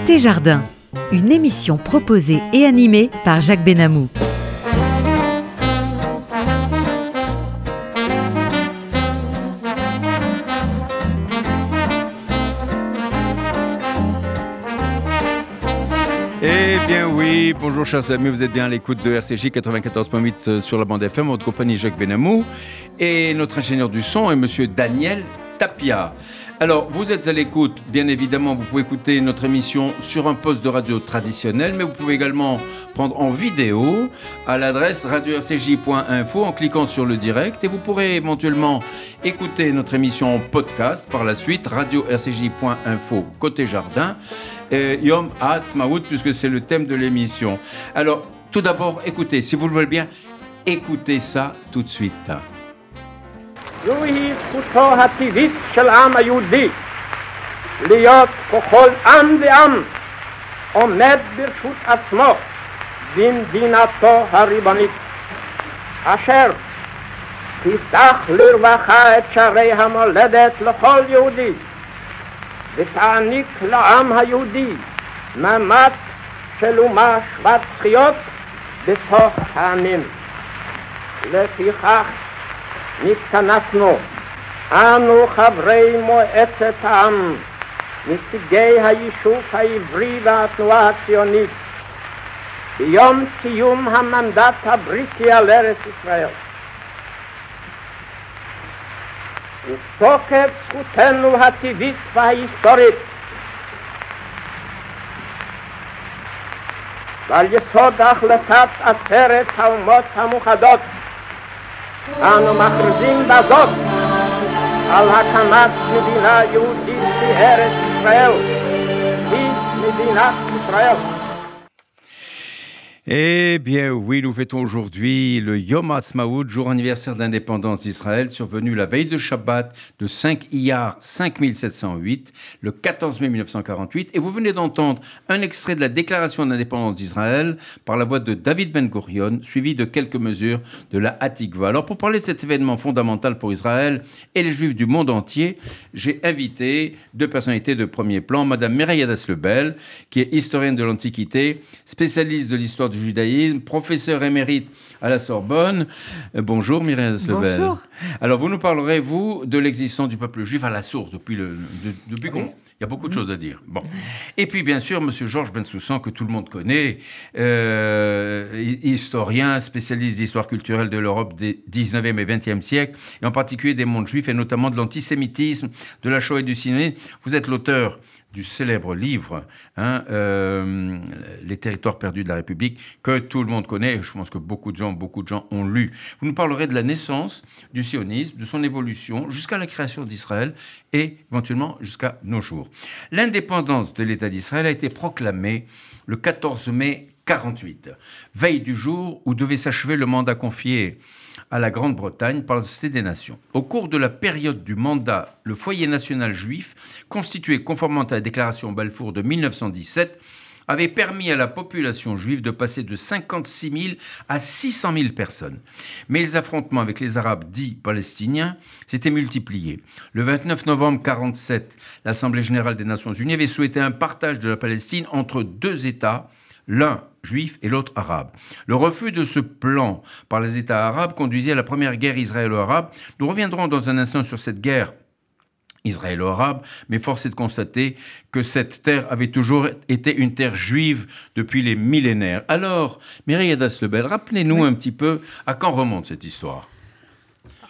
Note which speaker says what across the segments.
Speaker 1: Côté Jardin, une émission proposée et animée par Jacques Benamou.
Speaker 2: Eh bien oui, bonjour chers amis, vous êtes bien à l'écoute de RCJ 94.8 euh, sur la bande FM, votre compagnie Jacques Benamou. Et notre ingénieur du son est monsieur Daniel Tapia. Alors, vous êtes à l'écoute, bien évidemment, vous pouvez écouter notre émission sur un poste de radio traditionnel, mais vous pouvez également prendre en vidéo à l'adresse radio-rcj.info en cliquant sur le direct et vous pourrez éventuellement écouter notre émission en podcast par la suite, radio-rcj.info côté jardin, et Yom Ha'atzmaut, puisque c'est le thème de l'émission. Alors, tout d'abord, écoutez, si vous le voulez bien, écoutez ça tout de suite.
Speaker 3: זוהי זכותו הטבעית של העם היהודי להיות ככל עם ועם עומד ברשות עצמו במדינתו הריבונית אשר תפתח לרווחה את שערי המולדת לכל יהודי ותעניק לעם היהודי מעמד של אומה שוות זכויות בתוך העמים. לפיכך נתכנסנו, אנו חברי מועצת העם, נציגי היישוב העברי והתנועה הציונית, ביום סיום המנדט הבריטי על ארץ ישראל. ותוקף זכותנו הטבעית וההיסטורית ועל יסוד החלטת עשרת האומות המאוחדות אנו מכריזים בזאת על הקמת מדינה יהודית בארץ ישראל, היא מדינת ישראל.
Speaker 2: Eh bien oui, nous fêtons aujourd'hui le Yom Ha'atzmaut, jour anniversaire de l'indépendance d'Israël, survenu la veille de Shabbat de 5 Iyar 5708, le 14 mai 1948. Et vous venez d'entendre un extrait de la déclaration d'indépendance d'Israël par la voix de David Ben Gurion, suivi de quelques mesures de la Hatikva. Alors pour parler de cet événement fondamental pour Israël et les Juifs du monde entier, j'ai invité deux personnalités de premier plan, Madame Mireille Lebel, qui est historienne de l'Antiquité, spécialiste de l'histoire du judaïsme, professeur émérite à la Sorbonne. Euh, bonjour Mireille Lebel.
Speaker 4: Bonjour.
Speaker 2: Alors vous nous parlerez, vous, de l'existence du peuple juif à la source, depuis le... de- depuis qu'on- Il y a beaucoup de choses à dire. Bon. Et puis, bien sûr, M. Georges Bensoussan, que tout le monde connaît, euh, hi- historien, spécialiste d'histoire culturelle de l'Europe des 19e et 20e siècles, et en particulier des mondes juifs, et notamment de l'antisémitisme, de la Shoah et du cinéma. Vous êtes l'auteur du célèbre livre, hein, euh, Les territoires perdus de la République, que tout le monde connaît. Je pense que beaucoup de gens, beaucoup de gens ont lu. Vous nous parlerez de la naissance du sionisme, de son évolution jusqu'à la création d'Israël et éventuellement jusqu'à nos jours. L'indépendance de l'État d'Israël a été proclamée le 14 mai 48, veille du jour où devait s'achever le mandat confié à la Grande-Bretagne par la Société des Nations. Au cours de la période du mandat, le foyer national juif, constitué conformément à la déclaration Balfour de 1917, avait permis à la population juive de passer de 56 000 à 600 000 personnes. Mais les affrontements avec les Arabes dits palestiniens s'étaient multipliés. Le 29 novembre 1947, l'Assemblée générale des Nations unies avait souhaité un partage de la Palestine entre deux États, l'un juif et l'autre arabe. Le refus de ce plan par les États arabes conduisit à la première guerre israélo-arabe. Nous reviendrons dans un instant sur cette guerre israélo-arabe, mais force est de constater que cette terre avait toujours été une terre juive depuis les millénaires. Alors, Mireille Adas-Lebel, rappelez-nous un petit peu à quand remonte cette histoire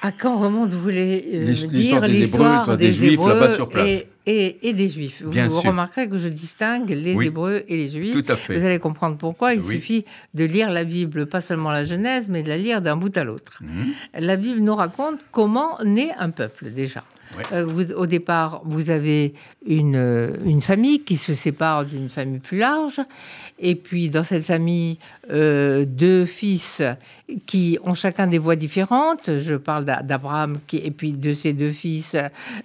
Speaker 4: À quand remonte, vous voulez euh, dire
Speaker 2: des Hébreux,
Speaker 4: l'histoire
Speaker 2: toi, des
Speaker 4: des,
Speaker 2: Juifs, là-bas sur place.
Speaker 4: Et, et- et des Juifs.
Speaker 2: Bien
Speaker 4: vous
Speaker 2: sûr.
Speaker 4: remarquerez que je distingue les
Speaker 2: Oui.
Speaker 4: Hébreux et les Juifs.
Speaker 2: Tout à fait.
Speaker 4: Vous allez comprendre pourquoi. Il
Speaker 2: Oui.
Speaker 4: suffit de lire la Bible, pas seulement la Genèse, mais de la lire d'un bout à l'autre.
Speaker 2: Mhm.
Speaker 4: La Bible nous raconte comment naît un peuple déjà. Euh, au départ, vous avez une, euh, une famille qui se sépare d'une famille plus large. Et puis, dans cette famille, euh, deux fils qui ont chacun des voix différentes. Je parle d'A- d'Abraham et puis de ses deux fils,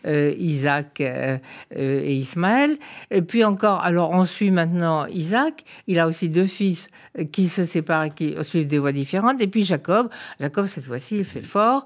Speaker 4: Isaac et Ismaël. Et puis encore, alors on suit maintenant Isaac. Il a aussi deux fils qui se séparent et qui suivent des voies différentes. Et puis Jacob. Jacob, cette fois-ci, il fait fort.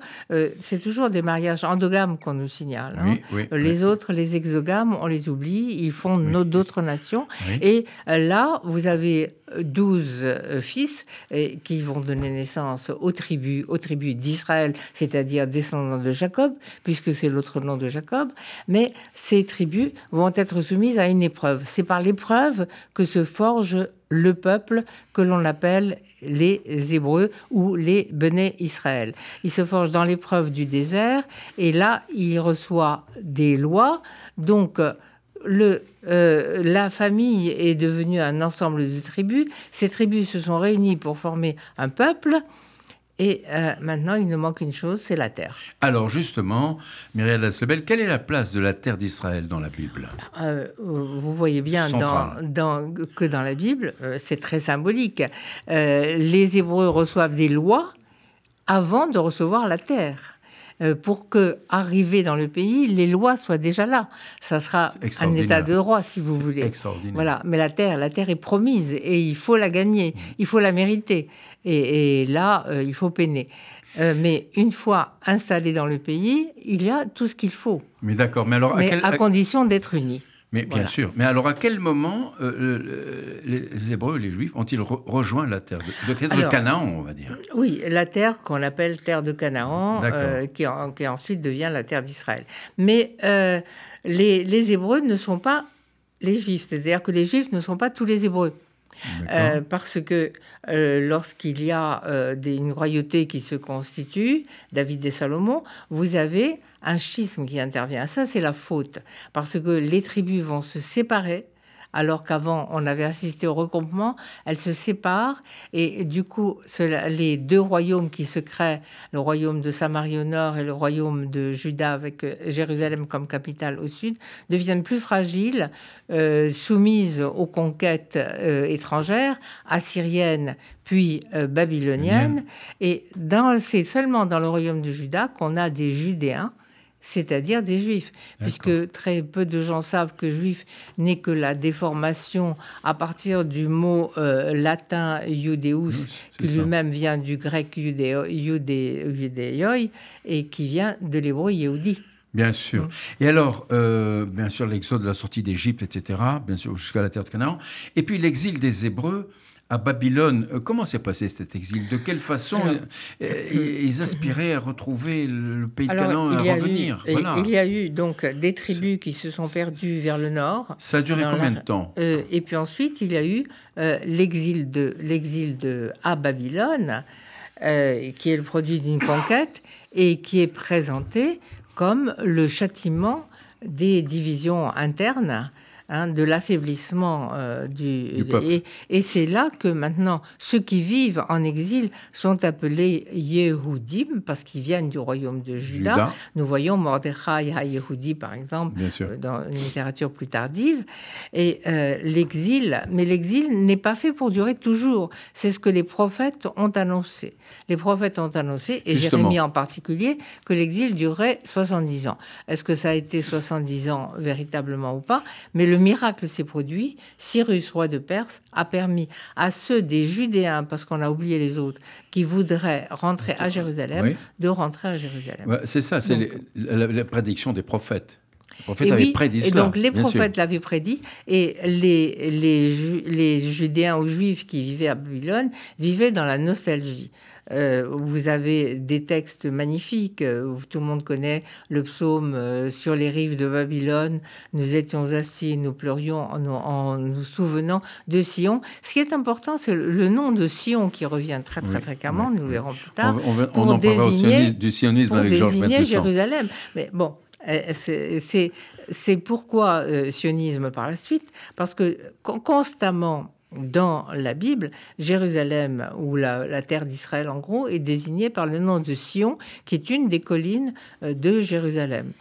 Speaker 4: C'est toujours des mariages endogames qu'on nous signale hein.
Speaker 5: Oui, oui,
Speaker 4: Les
Speaker 5: oui.
Speaker 4: autres, les exogames, on les oublie, ils font
Speaker 5: Oui.
Speaker 4: nos- d'autres nations. Et euh, là, vous avez 12 euh, fils euh, qui vont donner naissance aux tribus, aux tribus d'Israël, c'est-à-dire descendants de Jacob, puisque c'est l'autre nom de Jacob. Mais ces tribus vont être soumises à une épreuve. C'est par l'épreuve que se forge le peuple que l'on appelle les Hébreux ou les Béné Israël. Il se forge dans l'épreuve du désert et là, il reçoit des lois. Donc, le, euh, la famille est devenue un ensemble de tribus. Ces tribus se sont réunies pour former un peuple. Et euh, maintenant, il nous manque une chose, c'est la terre.
Speaker 5: Alors justement, Myriam Lebel, quelle est la place de la terre d'Israël dans la Bible?
Speaker 4: Euh, vous voyez bien dans,
Speaker 5: Centrale.
Speaker 4: dans- que dans la Bible, euh, c'est très symbolique. Les Hébreux reçoivent des lois avant de recevoir la terre. Pour que, arrivé dans le pays, les lois soient déjà là. Ça sera un état de droit, si vous voulez.
Speaker 5: Extraordinaire.
Speaker 4: Voilà, mais la terre, la terre est promise et il faut la gagner, il faut la mériter. Et, et là, euh, il faut peiner. Euh, mais une fois installé dans le pays, il y a tout ce qu'il faut,
Speaker 5: Mais d'accord, mais alors à
Speaker 4: mais
Speaker 5: quel...
Speaker 4: à condition d'être unis.
Speaker 5: Mais bien sûr. Mais alors, à quel moment euh, le- le- les Hébreux, les Juifs, ont-ils re- rejoint la terre de, de, de
Speaker 4: Alors-
Speaker 5: Canaan, on va dire?
Speaker 4: Oui, la terre qu'on appelle terre de Canaan, euh, qui, en- qui ensuite devient la terre d'Israël. Mais euh, les, les Hébreux ne sont pas les Juifs, c'est-à-dire que les Juifs ne sont pas tous les Hébreux. Euh, parce que euh, lorsqu'il y a euh, des- une royauté qui se constitue, David et Salomon, vous avez un schisme qui intervient. Ça, c'est la faute, parce que les tribus vont se séparer. Alors qu'avant, on avait assisté au regroupement, elles se séparent et du coup, cela- les deux royaumes qui se créent, le royaume de Samarie au nord et le royaume de Juda avec euh, Jérusalem comme capitale au sud, deviennent plus fragiles, euh, soumises aux conquêtes euh, étrangères, assyriennes puis euh, babyloniennes. Et dans- c'est seulement dans le royaume de Juda qu'on a des Judéens, c'est-à-dire des Juifs, puisque très peu de gens savent que juif n'est que la déformation à partir du mot euh, latin iudéus,
Speaker 5: c'est
Speaker 4: qui lui-même vient du grec iudéoi et qui vient de l'hébreu yehudi.
Speaker 5: Bien sûr.
Speaker 4: Mm.
Speaker 5: Et alors, euh, bien sûr, l'exode, la sortie d'Égypte, etc., bien sûr, jusqu'à la terre de Canaan. Et puis l'exil des Hébreux à Babylone. Euh, comment s'est passé cet exil? De quelle façon
Speaker 4: Alors-
Speaker 5: euh, ils aspiraient à retrouver le, pays Canaan,
Speaker 4: il y
Speaker 5: à
Speaker 4: a eu-
Speaker 5: revenir? Voilà.
Speaker 4: il y a eu donc des tribus qui se sont perdues vers le nord.
Speaker 5: Ça a duré combien
Speaker 4: la-
Speaker 5: de temps?
Speaker 4: Euh, et puis ensuite, il y a eu euh, l'exil de l'exil de à Babylone, euh, qui est le produit d'une conquête et qui est présenté comme le châtiment des divisions internes. Hein, de l'affaiblissement euh, du,
Speaker 5: Du peuple.
Speaker 4: et, et c'est là que maintenant ceux qui vivent en exil sont appelés Yehudim parce qu'ils viennent du royaume de Juda.
Speaker 5: Juda,
Speaker 4: Nous voyons Mordechai HaYehudi par exemple euh, dans une littérature plus tardive. Et euh, l'exil, mais l'exil n'est pas fait pour durer toujours. C'est ce que les prophètes ont annoncé. Les prophètes ont annoncé, et
Speaker 5: Justement.
Speaker 4: Jérémie en particulier, que l'exil durerait 70 ans. Est-ce que ça a été 70 ans véritablement ou pas? Mais le miracle s'est produit. Cyrus, roi de Perse, a permis à ceux des Judéens, parce qu'on a oublié les autres, qui voudraient rentrer à Jérusalem,
Speaker 5: Oui.
Speaker 4: de rentrer à Jérusalem.
Speaker 5: C'est ça, c'est la prédiction des prophètes. Les prophètes
Speaker 4: Et
Speaker 5: avaient
Speaker 4: oui,
Speaker 5: prédit
Speaker 4: et
Speaker 5: cela.
Speaker 4: donc les prophètes l'avaient prédit, et les, les, Ju- les Judéens ou Juifs qui vivaient à Babylone vivaient dans la nostalgie. Euh, vous avez des textes magnifiques, euh, où tout le monde connaît le psaume euh, sur les rives de Babylone. Nous étions assis, nous pleurions en, nous- en nous souvenant de Sion. Ce qui est important, c'est le, le nom de Sion qui revient très très
Speaker 5: Oui,
Speaker 4: fréquemment.
Speaker 5: oui,
Speaker 4: nous le
Speaker 5: oui.
Speaker 4: verrons plus
Speaker 5: On,
Speaker 4: tard
Speaker 5: on
Speaker 4: pour
Speaker 5: on en parlera au
Speaker 4: désigner-
Speaker 5: du sionisme
Speaker 4: pour
Speaker 5: avec
Speaker 4: désigner. Jérusalem. Mais bon, c'est- c'est c'est pourquoi euh, sionisme par la suite, parce que con- constamment dans la Bible, Jérusalem, ou la, terre d'Israël en gros, est désignée par le nom de Sion, qui est une des collines euh, de Jérusalem.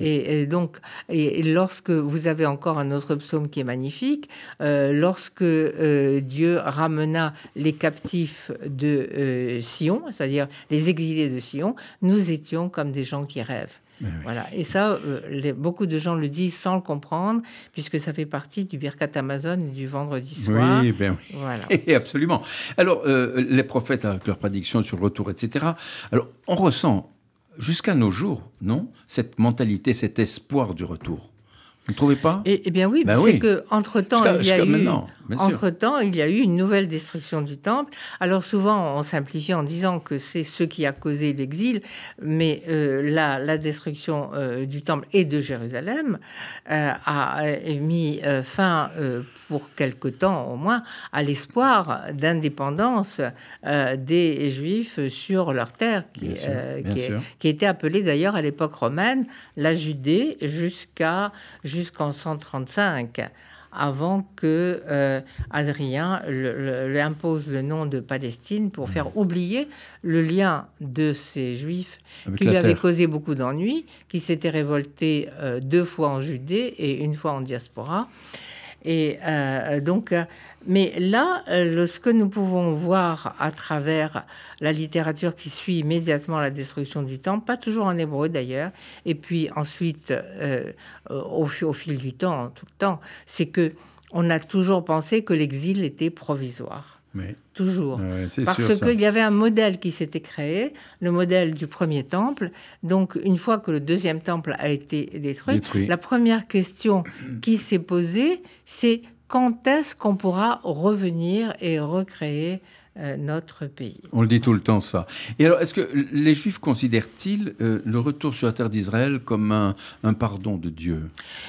Speaker 4: Et, donc, lorsque vous avez encore un autre psaume qui est magnifique, euh, lorsque Dieu ramena les captifs de Sion, c'est-à-dire les exilés de Sion, nous étions comme des gens qui rêvent.
Speaker 5: Oui.
Speaker 4: Voilà. Et ça, euh, les- beaucoup de gens le disent sans le comprendre, puisque ça fait partie du Birkat Amazon du vendredi soir.
Speaker 5: Oui, ben oui.
Speaker 4: Voilà.
Speaker 5: Et absolument. Alors, euh, les prophètes avec leurs prédictions sur le retour, etc. Alors, on ressent
Speaker 2: jusqu'à nos jours, non Cette mentalité, cet espoir du retour. Vous ne trouvez pas?
Speaker 4: Eh, eh bien oui,
Speaker 2: Ben
Speaker 4: c'est
Speaker 2: oui.
Speaker 4: que entre temps il y a eu entre temps il y a eu une nouvelle destruction du temple. Alors souvent on simplifie en disant que c'est ce qui a causé l'exil, mais euh, la, la destruction euh, du temple et de Jérusalem euh, a euh, mis fin pour quelque temps au moins à l'espoir d'indépendance des Juifs sur leur terre,
Speaker 2: sûr,
Speaker 4: qui était appelée d'ailleurs à l'époque romaine la Judée jusqu'à jusqu'en 135 avant que euh, Adrien lui impose le nom de Palestine pour faire oublier le lien de ces Juifs
Speaker 2: Avec
Speaker 4: qui lui avaient causé beaucoup d'ennuis, qui s'étaient révoltés euh, deux fois en Judée et une fois en diaspora. Et euh, donc, euh, mais là, euh, ce que nous pouvons voir à travers la littérature qui suit immédiatement la destruction du temple, pas toujours en hébreu d'ailleurs, et puis ensuite, au, au fil du temps, tout le temps, c'est que on a toujours pensé que l'exil était provisoire,
Speaker 2: Oui,
Speaker 4: toujours.
Speaker 2: ouais,
Speaker 4: Parce qu'il y avait un modèle qui s'était créé, le modèle du premier temple. Donc, une fois que le deuxième temple a été détruit,
Speaker 2: Détruit.
Speaker 4: la première question qui s'est posée, c'est quand est-ce qu'on pourra revenir et recréer euh, notre pays?
Speaker 2: On le dit tout le temps, ça. Et alors, est-ce que les Juifs considèrent-ils euh, le retour sur la terre d'Israël comme un, un pardon de Dieu?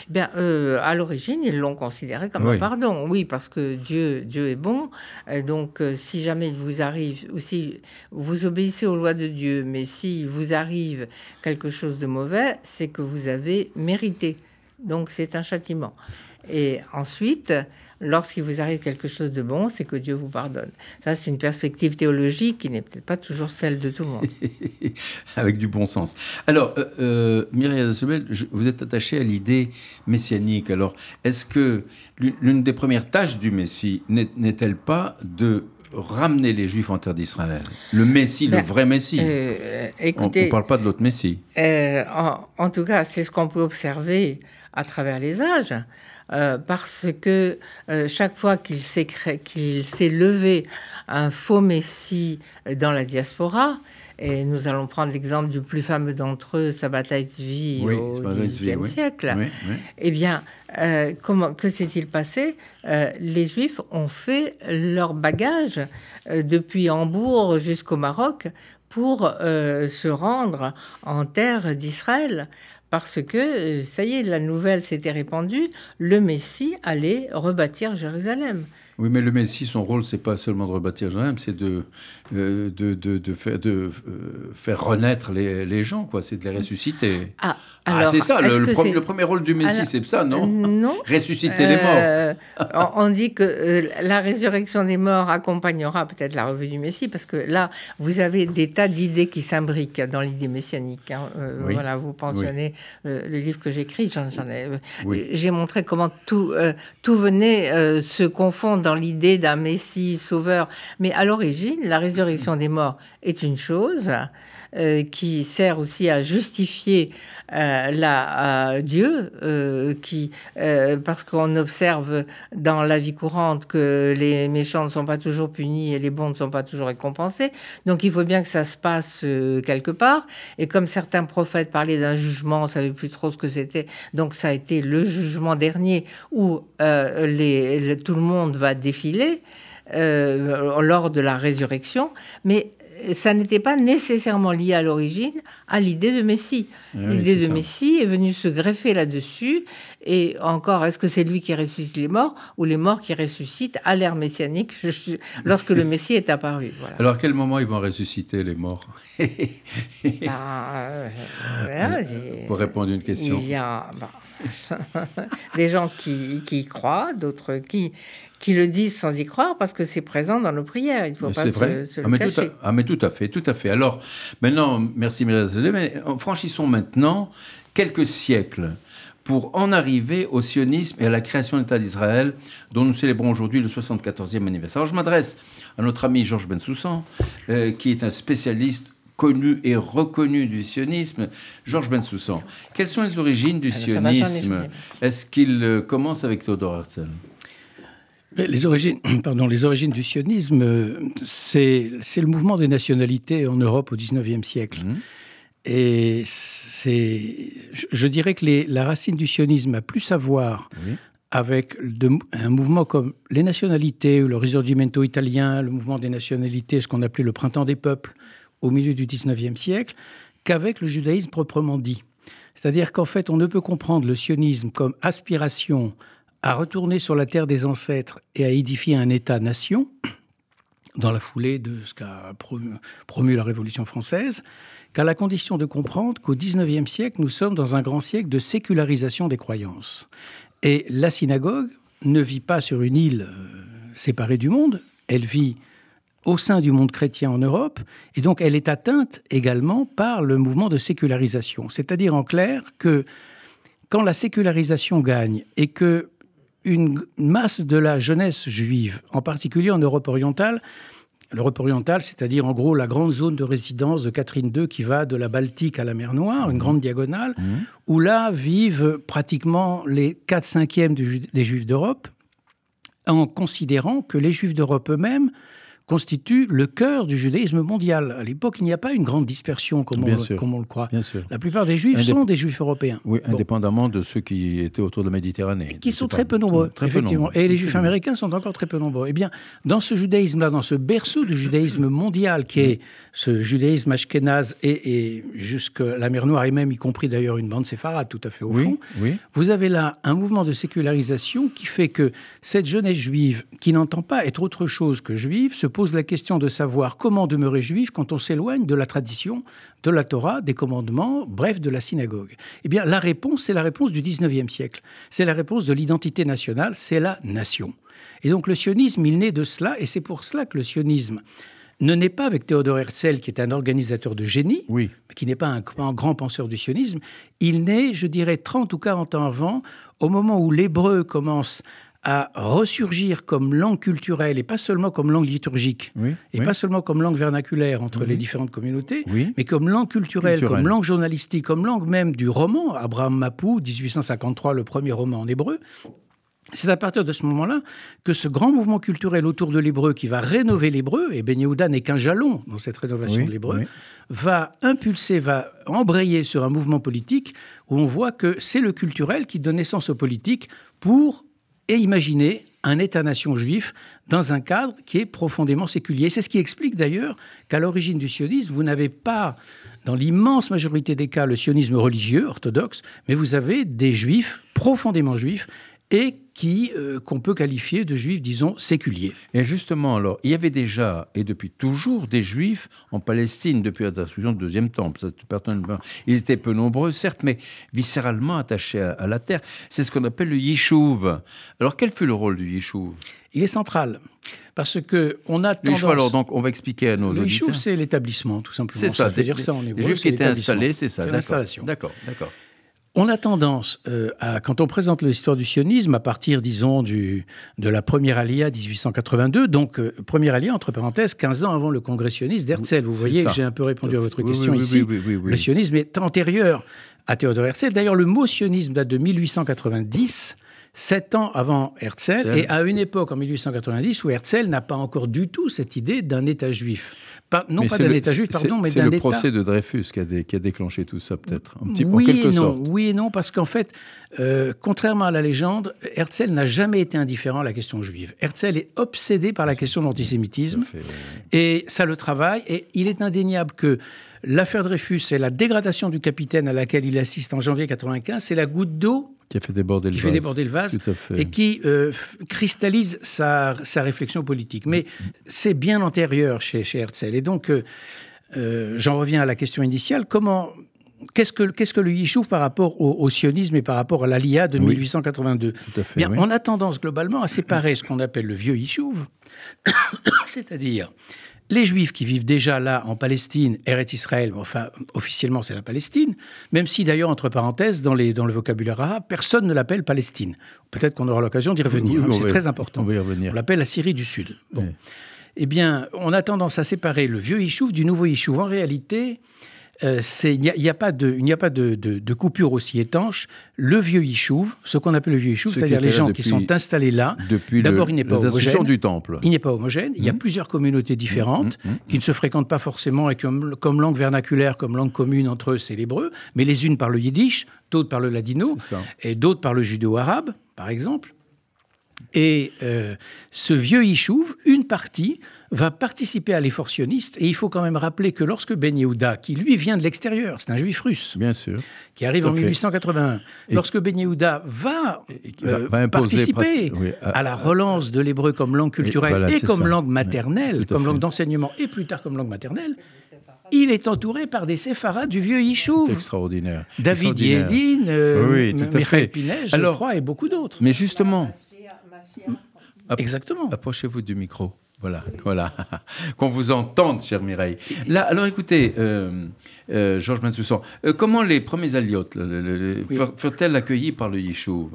Speaker 4: Bien, euh, à l'origine, ils l'ont considéré comme
Speaker 2: Oui.
Speaker 4: un pardon. Oui, parce que Dieu, Dieu est bon. Donc, euh, si jamais il vous arrive, ou si vous obéissez aux lois de Dieu, mais si vous arrive quelque chose de mauvais, c'est que vous avez mérité. Donc, c'est un châtiment. Et ensuite, lorsqu'il vous arrive quelque chose de bon, c'est que Dieu vous pardonne. Ça, c'est une perspective théologique qui n'est peut-être pas toujours celle de tout le monde.
Speaker 2: Avec du bon sens. Alors, euh, euh, Myriam vous êtes attaché à l'idée messianique. Alors, est-ce que l'une- des premières tâches du Messie n'est- n'est-elle pas de ramener les Juifs en terre d'Israël? Le Messie, le
Speaker 4: Ben,
Speaker 2: vrai Messie.
Speaker 4: Euh,
Speaker 2: on ne parle pas de l'autre Messie.
Speaker 4: Euh, en, en tout cas, c'est ce qu'on peut observer à travers les âges, euh, parce que euh, chaque fois qu'il s'est cré- qu'il s'est levé un faux messie dans la diaspora, et nous allons prendre l'exemple du plus fameux d'entre eux, Sabbatai
Speaker 2: Oui,
Speaker 4: au
Speaker 2: oui.
Speaker 4: siècle.
Speaker 2: Oui.
Speaker 4: Eh bien, euh, comment, que s'est-il passé? Euh, Les Juifs ont fait leur bagage euh, depuis Hambourg jusqu'au Maroc pour se rendre en terre d'Israël. Parce que, euh, ça y est, la nouvelle s'était répandue, le Messie allait rebâtir Jérusalem.
Speaker 2: Oui, mais le Messie, son rôle, c'est pas seulement de rebâtir Jérusalem, c'est de, euh, de, de, de faire, de, euh, faire renaître les, les gens, quoi. C'est de les ressusciter.
Speaker 4: Ah,
Speaker 2: Ah, c'est ça, le,
Speaker 4: est-ce
Speaker 2: le premier rôle du Messie, c'est ça, non?
Speaker 4: Non.
Speaker 2: Ressusciter les morts.
Speaker 4: Euh, on, dit que euh, la résurrection des morts accompagnera peut-être la revue du Messie, parce que là, vous avez des tas d'idées qui s'imbriquent dans l'idée messianique. hein.
Speaker 2: Oui.
Speaker 4: Voilà, vous pensionnez le, le livre que j'écris, j'en, ai.
Speaker 2: Oui.
Speaker 4: J'ai montré comment tout, tout venait se confondre dans l'idée d'un Messie sauveur. Mais à l'origine, la résurrection des morts est une chose. euh, qui sert aussi à justifier euh, la, Dieu, euh, qui, parce qu'on observe dans la vie courante que les méchants ne sont pas toujours punis et les bons ne sont pas toujours récompensés. Donc il faut bien que ça se passe quelque part. Et comme certains prophètes parlaient d'un jugement, on savait plus trop ce que c'était. Donc ça a été le jugement dernier où les, le- tout le monde va défiler lors de la résurrection. Mais ça n'était pas nécessairement lié à l'origine à l'idée de Messie.
Speaker 2: Oui,
Speaker 4: l'idée de
Speaker 2: ça.
Speaker 4: Messie est venue se greffer là-dessus. Et encore, est-ce que c'est lui qui ressuscite les morts ou les morts qui ressuscitent à l'ère messianique lorsque le Messie est apparu voilà.
Speaker 2: Alors, à quel moment ils vont ressusciter les morts?
Speaker 4: Ben, euh, voilà,
Speaker 2: Pour répondre à une question.
Speaker 4: Il y a ben, des gens qui, qui y croient, d'autres qui, qui le disent sans y croire parce que c'est présent dans nos prières. Il ne faut pas se,
Speaker 2: vrai.
Speaker 4: se
Speaker 2: ah,
Speaker 4: le
Speaker 2: mais tout
Speaker 4: cacher.
Speaker 2: à, ah, mais tout à fait, tout à fait. Alors, maintenant, merci Myriam mais euh, franchissons maintenant quelques siècles pour en arriver au sionisme et à la création de l'État d'Israël, dont nous célébrons aujourd'hui le 74e anniversaire. Alors, je m'adresse à notre ami Georges Bensoussan, euh, qui est un spécialiste connu et reconnu du sionisme. Georges Bensoussan, quelles sont les origines du
Speaker 4: Ah,
Speaker 2: sionisme? Est-ce qu'il euh, commence avec Théodore Herzl?
Speaker 6: Les origines, pardon, les origines du sionisme, c'est c'est le mouvement des nationalités en Europe au XIXe siècle.
Speaker 2: Mhm.
Speaker 6: Et c'est, je- je dirais que les- la racine du sionisme a plus à voir
Speaker 5: Oui.
Speaker 6: avec de- un mouvement comme les nationalités, ou le risorgimento italien, le mouvement des nationalités, ce qu'on appelait le printemps des peuples au milieu du 19e siècle, qu'avec le judaïsme proprement dit. C'est-à-dire qu'en fait, on ne peut comprendre le sionisme comme aspiration à retourner sur la terre des ancêtres et à édifier un État-nation, dans la foulée de ce qu'a promu, promu la Révolution française, qu'à la condition de comprendre qu'au XIXe siècle, nous sommes dans un grand siècle de sécularisation des croyances. Et la synagogue ne vit pas sur une île euh, séparée du monde, elle vit au sein du monde chrétien en Europe, et donc elle est atteinte également par le mouvement de sécularisation. C'est-à-dire en clair que quand la sécularisation gagne et que une masse de la jeunesse juive, en particulier en Europe orientale, l'Europe orientale, c'est-à-dire en gros la grande zone de résidence de Catherine II qui va de la Baltique à la mer Noire, une grande diagonale, où là vivent pratiquement les 4 cinquièmes des Juifs d'Europe, en considérant que les Juifs d'Europe eux-mêmes constituent le cœur du judaïsme mondial. À l'époque, il n'y a pas une grande dispersion comme, on,
Speaker 5: sûr.
Speaker 6: comme on le croit.
Speaker 5: Bien sûr.
Speaker 6: La plupart des Juifs
Speaker 5: Indép-
Speaker 6: sont des Juifs européens.
Speaker 5: Oui,
Speaker 6: Bon.
Speaker 5: indépendamment de ceux qui étaient autour de la Méditerranée.
Speaker 6: Qui sont très peu nombreux,
Speaker 5: Très peu
Speaker 6: effectivement.
Speaker 5: nombreux.
Speaker 6: Et les juifs américains sont encore très peu nombreux. Eh bien, dans ce judaïsme-là, dans ce berceau du judaïsme mondial qui est ce judaïsme ashkénaze et, et jusque la mer Noire, et même y compris d'ailleurs une bande séfarade tout à fait au fond,
Speaker 5: Oui, oui.
Speaker 6: vous avez là un mouvement de sécularisation qui fait que cette jeunesse juive, qui n'entend pas être autre chose que juive, se pose la question de savoir comment demeurer juif quand on s'éloigne de la tradition, de la Torah, des commandements, bref, de la synagogue. Eh bien, la réponse, c'est la réponse du 19e siècle. C'est la réponse de l'identité nationale, c'est la nation. Et donc le sionisme, il naît de cela, et c'est pour cela que le sionisme ne naît pas avec Théodore Herzl, qui est un organisateur de génie,
Speaker 5: Oui.
Speaker 6: qui n'est pas un, un grand penseur du sionisme, il naît, je dirais, 30 ou 40 ans avant, au moment où l'hébreu commence à ressurgir comme langue culturelle et pas seulement comme langue liturgique,
Speaker 5: Oui.
Speaker 6: et
Speaker 5: oui.
Speaker 6: pas seulement comme langue vernaculaire entre
Speaker 5: Oui.
Speaker 6: les différentes communautés, mais comme langue culturelle,
Speaker 5: Culturelle.
Speaker 6: comme langue journalistique, comme langue même du roman. Abraham Mapou, 1853, le premier roman en hébreu. C'est à partir de ce moment-là que ce grand mouvement culturel autour de l'hébreu qui va rénover l'hébreu, et Ben Yehuda n'est qu'un jalon dans cette rénovation
Speaker 5: Oui,
Speaker 6: de l'hébreu,
Speaker 5: oui.
Speaker 6: va impulser, va embrayer sur un mouvement politique où on voit que c'est le culturel qui donne naissance au politique pour et imaginer un État-nation juif dans un cadre qui est profondément séculier. C'est ce qui explique d'ailleurs qu'à l'origine du sionisme, vous n'avez pas, dans l'immense majorité des cas, le sionisme religieux, orthodoxe, mais vous avez des juifs profondément juifs et qui euh, qu'on peut qualifier de juifs, disons, séculiers.
Speaker 5: Et justement, alors, il y avait déjà, et depuis toujours, des juifs en Palestine, depuis la destruction du deuxième temple. Ça, Ils étaient peu nombreux, certes, mais viscéralement attachés à, à la terre. C'est ce qu'on appelle le yishuv. Alors, quel fut le rôle du yishuv
Speaker 6: Il est central parce que on a
Speaker 5: Le
Speaker 6: tendance...
Speaker 5: yishuv, alors, donc, on va expliquer à nos
Speaker 6: le
Speaker 5: auditeurs.
Speaker 6: yishuv, c'est l'établissement, tout simplement.
Speaker 5: C'est ça,
Speaker 6: veut
Speaker 5: des-
Speaker 6: dire ça en
Speaker 5: Les
Speaker 6: hébreu.
Speaker 5: juifs qui étaient installés, c'est ça.
Speaker 6: L'installation.
Speaker 5: D'accord, d'accord.
Speaker 6: On a tendance, euh, à, quand on présente l'histoire du sionisme, à partir, disons, du, de la première alia 1882, donc euh, première alia, entre parenthèses, 15 ans avant le congrès sioniste d'Herzl. Vous voyez que j'ai un peu répondu à votre
Speaker 5: Oui,
Speaker 6: question
Speaker 5: oui,
Speaker 6: ici.
Speaker 5: oui.
Speaker 6: Le sionisme est antérieur à Théodore Herzl. D'ailleurs, le mot sionisme date de 1890, sept ans avant Herzl, et à une époque, en 1890, où Herzl n'a pas encore du tout cette idée d'un État juif. Pas- non
Speaker 5: Mais
Speaker 6: pas
Speaker 5: c'est
Speaker 6: d'un
Speaker 5: le-
Speaker 6: État juif,
Speaker 5: c'est-
Speaker 6: pardon, mais
Speaker 5: C'est
Speaker 6: d'un
Speaker 5: le
Speaker 6: État...
Speaker 5: procès de Dreyfus qui a, dé- qui a déclenché tout ça, peut-être. Un petit,
Speaker 6: oui
Speaker 5: en quelque
Speaker 6: et non,
Speaker 5: sorte.
Speaker 6: oui et non, parce qu'en fait, euh, contrairement à la légende, Herzl n'a jamais été indifférent à la question juive. Herzl est obsédé par la question de l'antisémitisme et ça le travaille. Et il est indéniable que l'affaire Dreyfus et la dégradation du capitaine à laquelle il assiste en janvier 95, c'est la goutte d'eau
Speaker 5: Qui a fait déborder le
Speaker 6: qui
Speaker 5: vase.
Speaker 6: fait déborder le vase
Speaker 5: Tout à fait.
Speaker 6: et qui euh, cristallise sa, sa réflexion politique. Mais c'est bien antérieur chez, chez Herzl. Et donc, euh, euh, j'en reviens à la question initiale. Comment, qu'est-ce que, qu'est-ce que le Yishuv par rapport au, au sionisme et par rapport à l'Alia de
Speaker 5: Oui.
Speaker 6: 1882
Speaker 5: Tout à fait,
Speaker 6: Bien,
Speaker 5: oui.
Speaker 6: On a tendance globalement à séparer ce qu'on appelle le vieux Yishuv, c'est-à-dire les Juifs qui vivent déjà là en Palestine, Eretz Israël, enfin officiellement c'est la Palestine, même si d'ailleurs entre parenthèses dans, les, dans le vocabulaire arabe, personne ne l'appelle Palestine. Peut-être qu'on aura l'occasion d'y revenir,
Speaker 5: Oui,
Speaker 6: hein, c'est très important.
Speaker 5: On va y revenir.
Speaker 6: On l'appelle la Syrie du Sud. Bon.
Speaker 5: Oui.
Speaker 6: Eh bien, on a tendance à séparer le vieux Yishuv du nouveau Yishuv. En réalité, euh, c'est- il n'y a, pas, de, il n'y a pas de, de- de coupure aussi étanche. Le vieux Yishuv, ce qu'on appelle le vieux
Speaker 2: qui
Speaker 6: c'est-à-dire les gens qui sont installés là,
Speaker 2: Depuis
Speaker 6: D'abord,
Speaker 2: le-
Speaker 6: il n'est pas homogène.
Speaker 2: du temple.
Speaker 6: il n'est pas homogène. Il y a
Speaker 2: Mhm.
Speaker 6: plusieurs communautés différentes
Speaker 2: Mhm, mhm.
Speaker 6: qui ne se fréquentent pas forcément et comme, comme langue vernaculaire, comme langue commune entre eux, c'est l'hébreu. Mais les unes parlent le yiddish, d'autres parlent le ladino, et d'autres parlent le judéo-arabe, par exemple. Et euh, ce vieux Yishuv, une partie, va participer à l'effort sioniste. Et il faut quand même rappeler que lorsque Ben Yehuda, qui lui vient de l'extérieur, c'est un juif russe,
Speaker 2: Bien sûr.
Speaker 6: qui arrive en
Speaker 2: fait.
Speaker 6: 1881,
Speaker 2: Et-
Speaker 6: lorsque Ben Yehuda va, euh,
Speaker 2: va
Speaker 6: participer
Speaker 2: oui,
Speaker 6: à la relance de l'hébreu comme langue culturelle
Speaker 2: voilà,
Speaker 6: et comme
Speaker 2: ça.
Speaker 6: langue maternelle, comme langue d'enseignement et plus tard comme langue maternelle, il est entouré par des séfarades du vieux Yishuv.
Speaker 2: extraordinaire.
Speaker 6: David. Yedin, euh,
Speaker 2: Oui,
Speaker 6: Michael. Pinet, je
Speaker 2: Alors-
Speaker 6: crois, et beaucoup d'autres.
Speaker 2: Mais justement,
Speaker 6: Exactement.
Speaker 2: approchez-vous du micro. Voilà, voilà. Qu'on vous entende, chère Mireille. Là, alors écoutez, euh, euh, Georges Bensoussan, euh, comment les premiers aliotes
Speaker 6: Oui.
Speaker 2: furent-elles accueillis par le Yishuv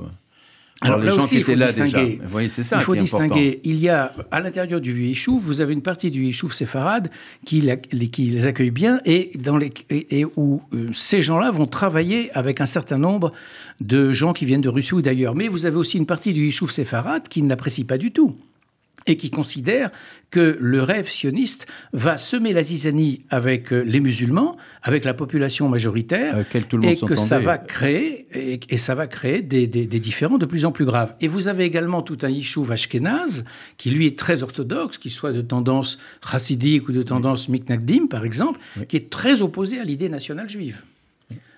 Speaker 6: Alors
Speaker 2: les
Speaker 6: là
Speaker 2: gens
Speaker 6: aussi,
Speaker 2: qui étaient là
Speaker 6: distinguer.
Speaker 2: déjà. Vous voyez, c'est ça
Speaker 6: il faut
Speaker 2: qui est important.
Speaker 6: distinguer. Il y a, à l'intérieur du Yishuv, vous avez une partie du Yishuv séfarade qui, la- les, qui les accueille bien et, dans les, et, et où euh, ces gens-là vont travailler avec un certain nombre de gens qui viennent de Russie ou d'ailleurs. Mais vous avez aussi une partie du Yishuv séfarade qui n'apprécie pas du tout et qui considère que le rêve sioniste va semer la zizanie avec euh, les musulmans, avec la population majoritaire,
Speaker 2: tout le monde
Speaker 6: et que ça va créer et, et ça va créer des, des, des différends de plus en plus graves. Et vous avez également tout un yishuv ashkénaze qui lui est très orthodoxe, qui soit de tendance chassidique ou de tendance miknagdim par exemple, qui est très opposé à l'idée nationale juive.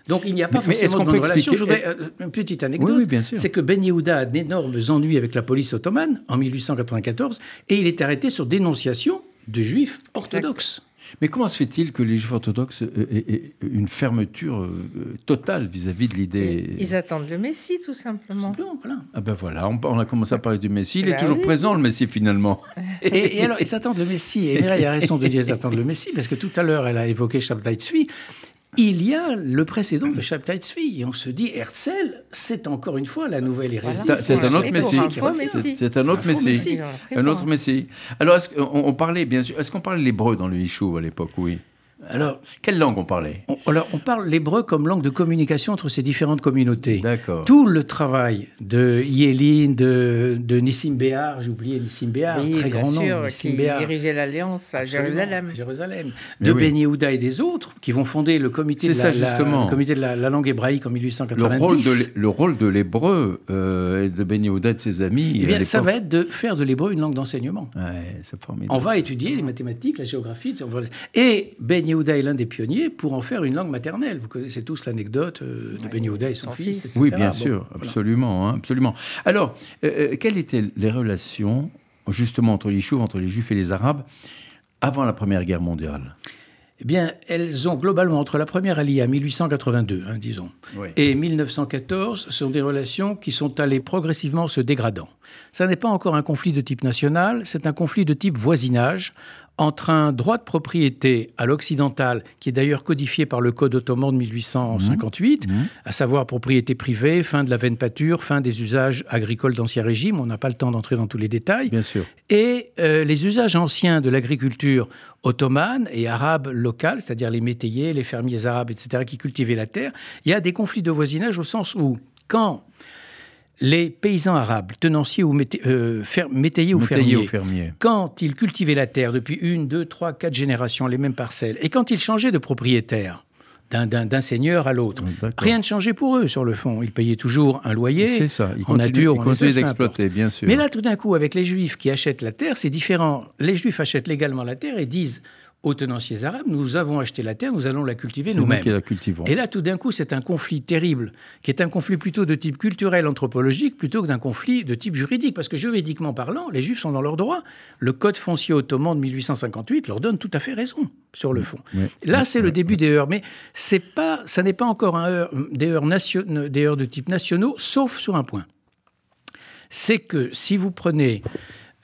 Speaker 6: Donc il n'y a pas
Speaker 2: Mais- mais est-ce
Speaker 6: forcément
Speaker 2: qu'on
Speaker 6: de relation. Je
Speaker 2: expliquer-
Speaker 6: voudrais, euh, une petite anecdote,
Speaker 2: Oui, oui, bien sûr.
Speaker 6: c'est que Ben Yehuda a d'énormes ennuis avec la police ottomane en 1894 et il est arrêté sur dénonciation de juifs orthodoxes.
Speaker 2: Mais comment se fait-il que les juifs orthodoxes aient, une fermeture euh, totale vis-à-vis de l'idée
Speaker 4: Ils attendent le Messie, tout simplement.
Speaker 6: Simplement, voilà.
Speaker 2: Ah ben voilà, on, a commencé à parler du Messie. Il est
Speaker 4: Bah
Speaker 2: toujours
Speaker 4: oui.
Speaker 2: présent, le Messie, finalement.
Speaker 6: Et, et alors, ils attendent le Messie. Et Mireille a raison de dire ils attendent le Messie, parce que tout à l'heure, elle a évoqué Shabtai Tzvi. Il y a le précédent de Shabtai Tzvi. Et on se dit, Herzl, c'est encore une fois la nouvelle hérésie.
Speaker 2: C'est un- autre Messie. C'est- un autre Messie. Un autre Messie. Alors, est-ce qu'on on parlait, bien sûr, est-ce qu'on parlait l'hébreu dans le Yishuv à l'époque Oui?
Speaker 6: Alors,
Speaker 2: Quelle langue on parlait?
Speaker 6: on, alors, on parle l'hébreu comme langue de communication entre ces différentes communautés.
Speaker 2: D'accord.
Speaker 6: Tout le travail de Yélin, de, de Nissim Béar, j'ai oublié Nissim Béar,
Speaker 4: Oui,
Speaker 6: très
Speaker 4: bien
Speaker 6: grand nom,
Speaker 4: sûr,
Speaker 6: Nissim
Speaker 4: qui
Speaker 6: Béar.
Speaker 4: dirigeait l'Alliance à Jérusalem.
Speaker 6: Jérusalem. De
Speaker 2: oui.
Speaker 6: Ben Yehuda et des autres, qui vont fonder le comité, de la,
Speaker 2: ça,
Speaker 6: la-
Speaker 2: justement.
Speaker 6: le comité de la, la langue hébraïque en
Speaker 2: le
Speaker 6: 1890.
Speaker 2: rôle, de l'hé- le rôle de l'hébreu euh, et de Ben Yehuda et de ses amis.
Speaker 6: Eh bien, ça va être de faire de l'hébreu une langue d'enseignement.
Speaker 2: Ouais, c'est formidable.
Speaker 6: On va étudier les mathématiques, la géographie. Et Ben Yehuda est l'un des pionniers pour en faire une langue maternelle. Vous connaissez tous l'anecdote euh, de Ben Yehuda et son,
Speaker 4: son
Speaker 6: fils.
Speaker 2: Oui, bien
Speaker 6: Bon,
Speaker 2: sûr,
Speaker 6: voilà.
Speaker 2: absolument, hein, absolument. Alors, euh, euh, quelles étaient les relations, justement, entre les Chouves, entre les Juifs et les Arabes, avant la Première Guerre mondiale?
Speaker 6: Eh bien, elles ont globalement, entre la première alliée 1882, hein, disons,
Speaker 2: Oui.
Speaker 6: et 1914, sont des relations qui sont allées progressivement se dégradant. Ça n'est pas encore un conflit de type national, c'est un conflit de type voisinage entre un droit de propriété à l'occidental, qui est d'ailleurs codifié par le Code ottoman de 1858,
Speaker 2: Mhm.
Speaker 6: à savoir propriété privée, fin de la veine pâture, fin des usages agricoles d'Ancien Régime, on n'a pas le temps d'entrer dans tous les détails,
Speaker 2: Bien sûr.
Speaker 6: et euh, les usages anciens de l'agriculture ottomane et arabe locale, c'est-à-dire les métayers, les fermiers arabes, etc., qui cultivaient la terre, il y a des conflits de voisinage au sens où, quand les paysans arabes, tenanciers ou méta- euh, fer- métayers ou fermiers,
Speaker 2: fermier.
Speaker 6: quand ils cultivaient la terre depuis une, deux, trois, quatre générations, les mêmes parcelles, et quand ils changeaient de propriétaire d'un- seigneur à l'autre,
Speaker 2: D'accord.
Speaker 6: rien ne changeait pour eux sur le fond. Ils payaient toujours un loyer.
Speaker 2: C'est ça. Ils
Speaker 6: en nature,
Speaker 2: ils d'exploiter, bien sûr.
Speaker 6: mais là, tout d'un coup, avec les Juifs qui achètent la terre, c'est différent. Les Juifs achètent légalement la terre et disent aux tenanciers arabes, nous avons acheté la terre, nous allons la cultiver
Speaker 2: nous
Speaker 6: nous-mêmes.
Speaker 2: qui la cultivons.
Speaker 6: Et là, tout d'un coup, c'est un conflit terrible, qui est un conflit plutôt de type culturel, anthropologique, plutôt que d'un conflit de type juridique. Parce que juridiquement parlant, les Juifs sont dans leurs droits. Le Code foncier ottoman de 1858 leur donne tout à fait raison sur le fond.
Speaker 2: Oui.
Speaker 6: Là, c'est
Speaker 2: oui,
Speaker 6: le début des heurts. Mais c'est pas, ça n'est pas encore un heurt- des, heurts nation- des heurts de type nationaux, sauf sur un point. C'est que si vous prenez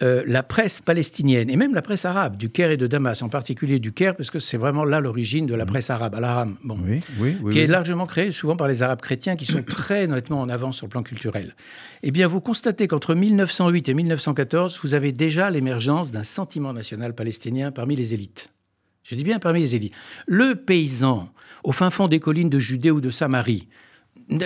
Speaker 6: euh, la presse palestinienne et même la presse arabe, du Caire et de Damas, en particulier du Caire, parce que c'est vraiment là l'origine de la presse arabe, al-Aram, bon,
Speaker 2: Oui, oui, oui.
Speaker 6: qui est largement créée souvent par les Arabes chrétiens qui sont très nettement en avance sur le plan culturel. Eh bien, vous constatez qu'entre 1908 et 1914, vous avez déjà l'émergence d'un sentiment national palestinien parmi les élites. Je dis bien parmi les élites. Le paysan, au fin fond des collines de Judée ou de Samarie, ne-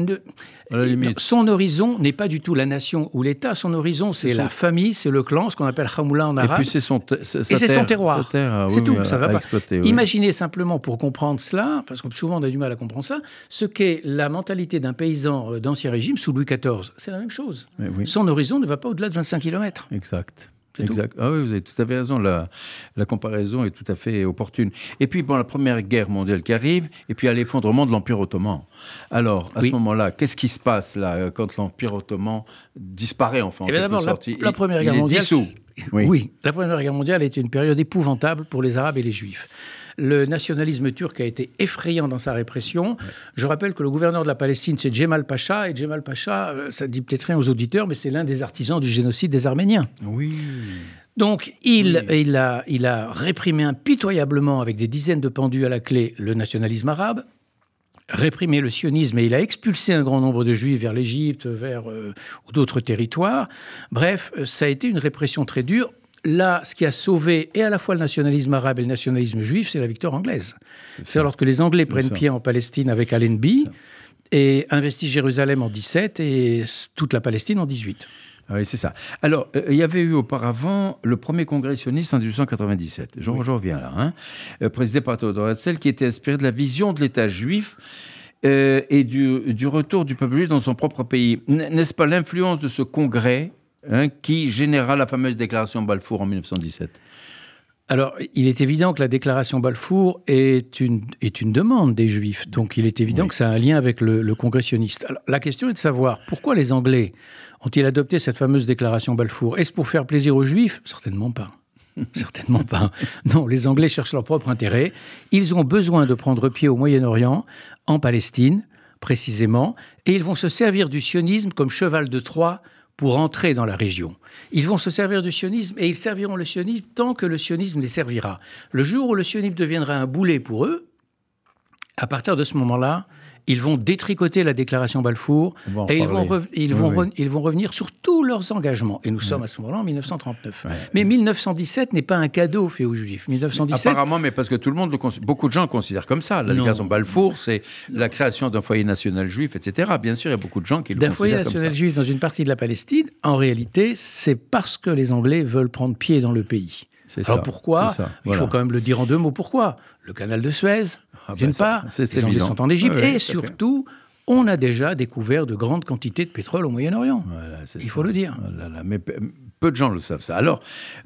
Speaker 6: ne- ne- son horizon n'est pas du tout la nation ou l'État. Son horizon,
Speaker 2: C'est son-
Speaker 6: la famille, c'est le clan, ce qu'on appelle Hamoula en
Speaker 2: Et
Speaker 6: arabe.
Speaker 2: puis c'est son,
Speaker 6: Et
Speaker 2: sa
Speaker 6: c'est son terroir. C'est
Speaker 2: oui,
Speaker 6: tout,
Speaker 2: oui,
Speaker 6: ça va pas.
Speaker 2: exploiter, oui.
Speaker 6: Imaginez simplement pour comprendre cela, parce que souvent on a du mal à comprendre ça, ce qu'est la mentalité d'un paysan euh, d'Ancien Régime sous Louis XIV. C'est la même chose. Son horizon ne va pas au-delà de 25 km.
Speaker 2: Exact. Exact. Ah oui, vous avez tout à fait raison. La, la comparaison est tout à fait opportune. Et puis, bon, la Première Guerre mondiale qui arrive, et puis à l'effondrement de l'Empire ottoman. Alors, à
Speaker 6: Oui.
Speaker 2: ce moment-là, qu'est-ce qui se passe là quand l'Empire ottoman disparaît enfin en
Speaker 6: Eh d'abord, la,
Speaker 2: Il-
Speaker 6: la Première
Speaker 2: il
Speaker 6: Guerre
Speaker 2: est
Speaker 6: mondiale.
Speaker 2: dissous.
Speaker 6: Oui.
Speaker 2: Oui.
Speaker 6: la Première Guerre mondiale a été une période épouvantable pour les Arabes et les Juifs. Le nationalisme turc a été effrayant dans sa répression. Je rappelle que le gouverneur de la Palestine, c'est Djemal Pacha. Et Djemal Pacha, euh, ça dit peut-être rien aux auditeurs, mais c'est l'un des artisans du génocide des Arméniens.
Speaker 2: Oui.
Speaker 6: Donc, il, il, a, il a réprimé impitoyablement, avec des dizaines de pendus à la clé, le nationalisme arabe, réprimé le sionisme et il a expulsé un grand nombre de juifs vers l'Égypte, vers euh, d'autres territoires. Bref, ça a été une répression très dure. Là, ce qui a sauvé et à la fois le nationalisme arabe et le nationalisme juif, c'est la victoire anglaise. C'est alors que les Anglais prennent
Speaker 2: ça.
Speaker 6: pied en Palestine avec Allenby et investissent Jérusalem en 17 et toute la Palestine en 18.
Speaker 2: Ah oui, c'est ça. Alors, euh, il y avait eu auparavant le premier congrès sioniste en 1897. Je, je reviens là, hein, euh, présidé par Theodor Herzl, qui était inspiré de la vision de l'État juif euh, et du, du retour du peuple juif dans son propre pays. N'est-ce pas l'influence de ce congrès hein, qui généra la fameuse déclaration Balfour en 1917
Speaker 6: Alors, il est évident que la déclaration Balfour est une, est une demande des Juifs. Donc, il est évident
Speaker 2: Oui.
Speaker 6: que ça a un lien avec le, le congrès sioniste. Alors, la question est de savoir pourquoi les Anglais ont-ils adopté cette fameuse déclaration Balfour? Est-ce pour faire plaisir aux Juifs? Certainement pas. Certainement pas. Non, les Anglais cherchent leur propre intérêt. Ils ont besoin de prendre pied au Moyen-Orient, en Palestine précisément, et ils vont se servir du sionisme comme cheval de Troie pour entrer dans la région. Ils vont se servir du sionisme et ils serviront le sionisme tant que le sionisme les servira. Le jour où le sionisme deviendra un boulet pour eux, à partir de ce moment-là, ils vont détricoter la déclaration Balfour et ils vont, ils, vont
Speaker 2: oui.
Speaker 6: ils vont revenir sur tous leurs engagements. Et nous sommes à ce moment-là en 1939.
Speaker 2: Ouais.
Speaker 6: Mais 1917 n'est pas un cadeau fait aux Juifs. 1917,
Speaker 2: Apparemment, mais parce que tout le monde le beaucoup de gens le considèrent comme ça. La
Speaker 6: Non.
Speaker 2: déclaration Balfour, c'est la création d'un foyer national juif, etc. Bien sûr, il y a beaucoup de gens qui le
Speaker 6: d'un foyer
Speaker 2: considèrent comme
Speaker 6: national
Speaker 2: ça.
Speaker 6: juif dans une partie de la Palestine, en réalité, c'est parce que les Anglais veulent prendre pied dans le pays. Alors
Speaker 2: ça,
Speaker 6: pourquoi Il faut quand même le dire en deux mots. Pourquoi? Le canal de Suez, d'une
Speaker 2: ben ça,
Speaker 6: part,
Speaker 2: c'est
Speaker 6: les Anglais sont en Égypte,
Speaker 2: Ouais,
Speaker 6: et surtout, on a déjà découvert de grandes quantités de pétrole au Moyen-Orient.
Speaker 2: Voilà,
Speaker 6: Il
Speaker 2: ça.
Speaker 6: faut le dire.
Speaker 2: Oh là là, mais pe- peu de gens le savent ça. Alors,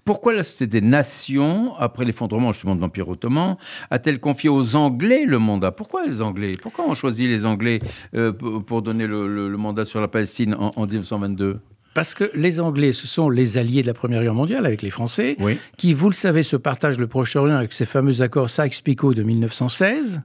Speaker 2: pourquoi la Société des Nations, après l'effondrement justement de l'Empire ottoman, a-t-elle confié aux Anglais le mandat? Pourquoi les Anglais? Pourquoi on choisit les Anglais euh, pour pour donner le, le- le mandat sur la Palestine en, en 1922
Speaker 6: Parce que les Anglais, ce sont les alliés de la Première Guerre mondiale avec les Français,
Speaker 2: Oui.
Speaker 6: qui, vous le savez, se partagent le Proche-Orient avec ces fameux accords Sykes-Picot de 1916.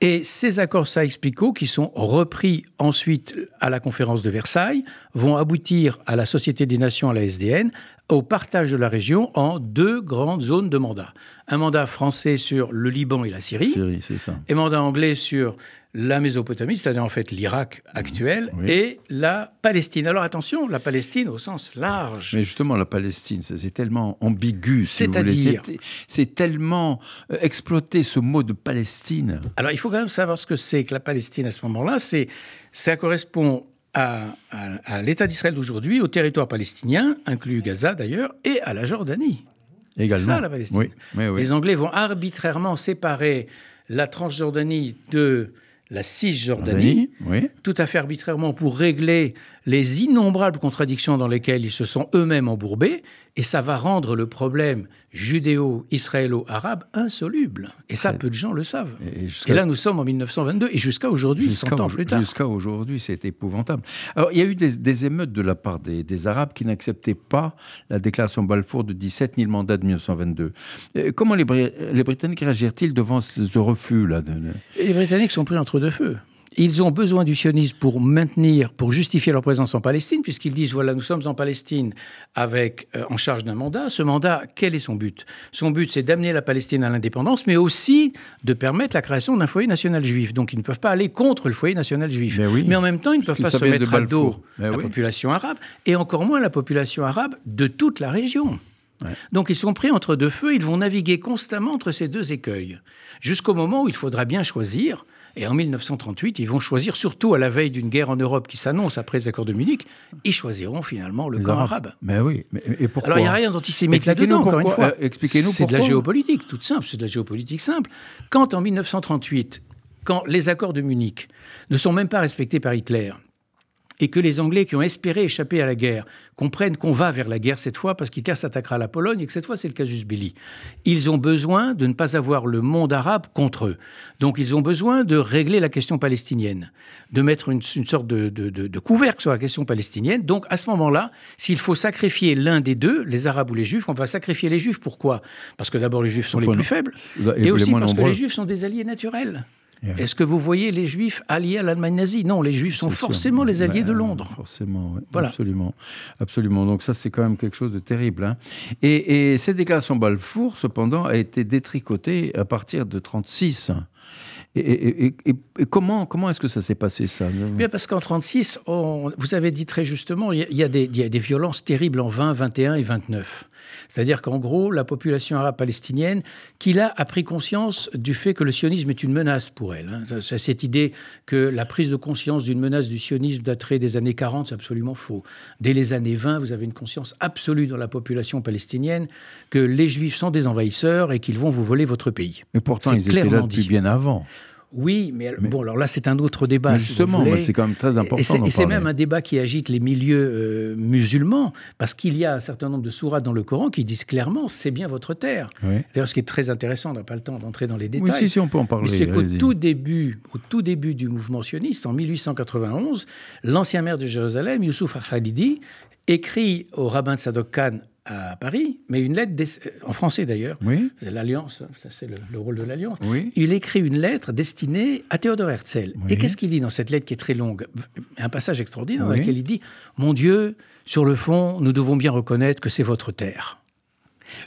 Speaker 6: Et ces accords Sykes-Picot, qui sont repris ensuite à la conférence de Versailles, vont aboutir à la Société des Nations, à la SDN, au partage de la région en deux grandes zones de mandat. Un mandat français sur le Liban et la Syrie,
Speaker 2: Syrie, c'est ça.
Speaker 6: et mandat anglais sur la Mésopotamie, c'est-à-dire en fait l'Irak actuel,
Speaker 2: Oui.
Speaker 6: et la Palestine. Alors attention, la Palestine au sens large.
Speaker 2: Mais justement, la Palestine, c'est tellement ambigu. si.
Speaker 6: C'est-à-dire
Speaker 2: C'est- C'est tellement euh, exploité ce mot de Palestine.
Speaker 6: Alors il faut quand même savoir ce que c'est que la Palestine à ce moment-là. C'est, ça correspond à, à- à l'État d'Israël d'aujourd'hui, au territoire palestinien, inclus Gaza d'ailleurs, et à la Jordanie.
Speaker 2: Également.
Speaker 6: ça, la Palestine.
Speaker 2: Oui, oui, oui.
Speaker 6: Les Anglais vont arbitrairement séparer la Transjordanie de la Cisjordanie.
Speaker 2: Oui.
Speaker 6: tout à fait arbitrairement pour régler les innombrables contradictions dans lesquelles ils se sont eux-mêmes embourbés, et ça va rendre le problème judéo-israélo-arabe insoluble. Et ça, peu de gens le savent.
Speaker 2: Et
Speaker 6: là, nous sommes en 1922, et jusqu'à aujourd'hui, 100 ans plus tard.
Speaker 2: Jusqu'à aujourd'hui, c'est épouvantable. Alors, il y a eu des, des émeutes de la part des, des Arabes qui n'acceptaient pas la déclaration Balfour de 17 ni le mandat de 1922. Euh, comment les, Bri- les Britanniques réagirent-ils devant ce, refus-là de-
Speaker 6: les Britanniques sont pris entre deux feux. Ils ont besoin du sionisme pour maintenir, pour justifier leur présence en Palestine, puisqu'ils disent voilà, nous sommes en Palestine avec euh, en charge d'un mandat. Ce mandat, quel est son but? Son but, c'est d'amener la Palestine à l'indépendance, mais aussi de permettre la création d'un foyer national juif. Donc, ils ne peuvent pas aller contre le foyer national juif.
Speaker 2: Ben oui.
Speaker 6: Mais en même temps, ils ne peuvent pas se mettre à dos
Speaker 2: Ben
Speaker 6: la
Speaker 2: oui.
Speaker 6: population arabe, et encore moins la population arabe de toute la région. Donc ils sont pris entre deux feux, ils vont naviguer constamment entre ces deux écueils, jusqu'au moment où il faudra bien choisir. Et en 1938, ils vont choisir, surtout à la veille d'une guerre en Europe qui s'annonce après les accords de Munich, ils choisiront finalement le
Speaker 2: Les
Speaker 6: camp arabe.
Speaker 2: Mais oui, mais, et pourquoi
Speaker 6: Alors il n'y a rien d'antisémite là-dedans, encore une fois.
Speaker 2: Euh, expliquez-nous
Speaker 6: C'est de la géopolitique, toute simple, c'est de la géopolitique simple. Quand en 1938, quand les accords de Munich ne sont même pas respectés par Hitler, et que les Anglais qui ont espéré échapper à la guerre comprennent qu'on va vers la guerre cette fois parce qu'Hitler s'attaquera à la Pologne et que cette fois c'est le casus belli. Ils ont besoin de ne pas avoir le monde arabe contre eux. Donc ils ont besoin de régler la question palestinienne, de mettre une, une sorte de, de- de- de couvercle sur la question palestinienne. Donc à ce moment-là, s'il faut sacrifier l'un des deux, les Arabes ou les Juifs, on va sacrifier les Juifs. Pourquoi? Parce que d'abord les Juifs sont les plus faibles
Speaker 2: Et
Speaker 6: aussi parce que les Juifs sont des alliés naturels.
Speaker 2: Yeah.
Speaker 6: Est-ce que vous voyez les Juifs alliés à l'Allemagne nazie? Non, les Juifs sont forcément les alliés de Londres.
Speaker 2: Forcément, oui.
Speaker 6: Voilà.
Speaker 2: Absolument. Absolument. Donc ça, c'est quand même quelque chose de terrible. hein. Et, et cette déclaration Balfour, cependant, a été détricotée à partir de 36. Et, et- et- et- et comment, comment est-ce que ça s'est passé, ça?
Speaker 6: Bien parce qu'en 36, on- vous avez dit très justement, il y a, il y a des, il y a des violences terribles en 20, 21 et 29. C'est-à-dire qu'en gros, la population arabe palestinienne, qui là a pris conscience du fait que le sionisme est une menace pour elle. hein. Ça- ça- cette idée que la prise de conscience d'une menace du sionisme daterait des années 40, c'est absolument faux. Dès les années 20, vous avez une conscience absolue dans la population palestinienne que les juifs sont des envahisseurs et qu'ils vont vous voler votre pays.
Speaker 2: Mais pourtant,
Speaker 6: C'est
Speaker 2: ils étaient là depuis
Speaker 6: dit.
Speaker 2: bien avant.
Speaker 6: Oui, mais,
Speaker 2: Mais-
Speaker 6: bon, alors là, c'est un autre débat. Si
Speaker 2: justement, c'est quand même très important
Speaker 6: Et c'est- même un débat qui agite les milieux euh, musulmans, parce qu'il y a un certain nombre de sourates dans le Coran qui disent clairement c'est bien votre terre.
Speaker 2: Oui.
Speaker 6: D'ailleurs, ce qui est très intéressant, on n'a pas le temps d'entrer dans les
Speaker 2: Oui,
Speaker 6: détails.
Speaker 2: si, si, on peut en parler.
Speaker 6: c'est qu'au tout début, au tout début du mouvement sioniste, en 1891, l'ancien maire de Jérusalem, Youssouf Al-Khalidi, écrit au rabbin de Sadok Khan à Paris, mais une lettre des- euh, en français d'ailleurs.
Speaker 2: Oui,
Speaker 6: C'est l'alliance, ça c'est le- le rôle de l'alliance
Speaker 2: oui.
Speaker 6: il écrit une lettre destinée à Théodore Herzl.
Speaker 2: Oui.
Speaker 6: Et qu'est-ce qu'il dit dans cette lettre qui est très longue? Un passage extraordinaire dans lequel il dit Mon Dieu, sur le fond, nous devons bien reconnaître que c'est votre terre.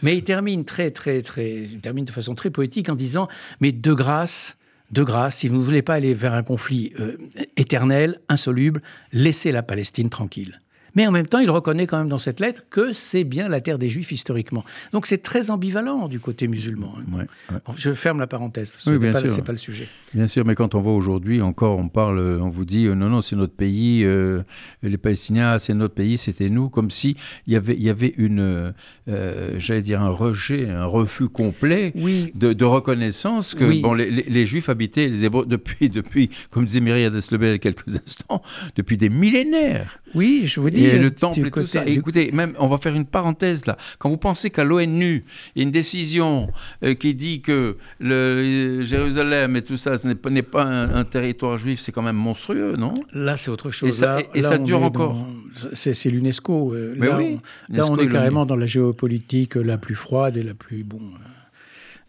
Speaker 6: Mais il termine très, très, très, il termine de façon très poétique en disant Mais de grâce, de grâce, si vous ne voulez pas aller vers un conflit euh, éternel, insoluble, laissez la Palestine tranquille. Mais en même temps, il reconnaît quand même dans cette lettre que c'est bien la terre des Juifs historiquement. Donc c'est très ambivalent du côté musulman. hein.
Speaker 2: Ouais, ouais.
Speaker 6: Bon, je ferme la parenthèse, parce que
Speaker 2: Oui,
Speaker 6: ce n'est pas, le sujet.
Speaker 2: Bien sûr, mais quand on voit aujourd'hui encore, on parle, on vous dit euh, non, non, c'est notre pays, euh, les Palestiniens, c'est notre pays, c'était nous, comme si il y avait, il y avait une, euh, j'allais dire un rejet, un refus complet
Speaker 6: Oui,
Speaker 2: de, de reconnaissance que
Speaker 6: Oui.
Speaker 2: bon, les, les- les Juifs habitaient les Hébreux depuis, depuis, comme disait Myriam Deslebel il y a quelques instants, depuis des millénaires.
Speaker 6: Oui, je vous dis.
Speaker 2: Et
Speaker 6: euh,
Speaker 2: le temple et tout
Speaker 6: côté-
Speaker 2: ça.
Speaker 6: du-
Speaker 2: Écoutez, même, on va faire une parenthèse là. Quand vous pensez qu'à l'ONU, il y a une décision euh, qui dit que le, euh, Jérusalem et tout ça, ce n'est pas, un, un territoire juif, c'est quand même monstrueux, non?
Speaker 6: Là, c'est autre chose.
Speaker 2: Et ça-
Speaker 6: Là-
Speaker 2: et
Speaker 6: là,
Speaker 2: ça
Speaker 6: on
Speaker 2: dure encore.
Speaker 6: dans- C'est l'UNESCO. euh,
Speaker 2: Mais
Speaker 6: là,
Speaker 2: oui,
Speaker 6: on, là, on est carrément dans la géopolitique la plus froide et la plus bon,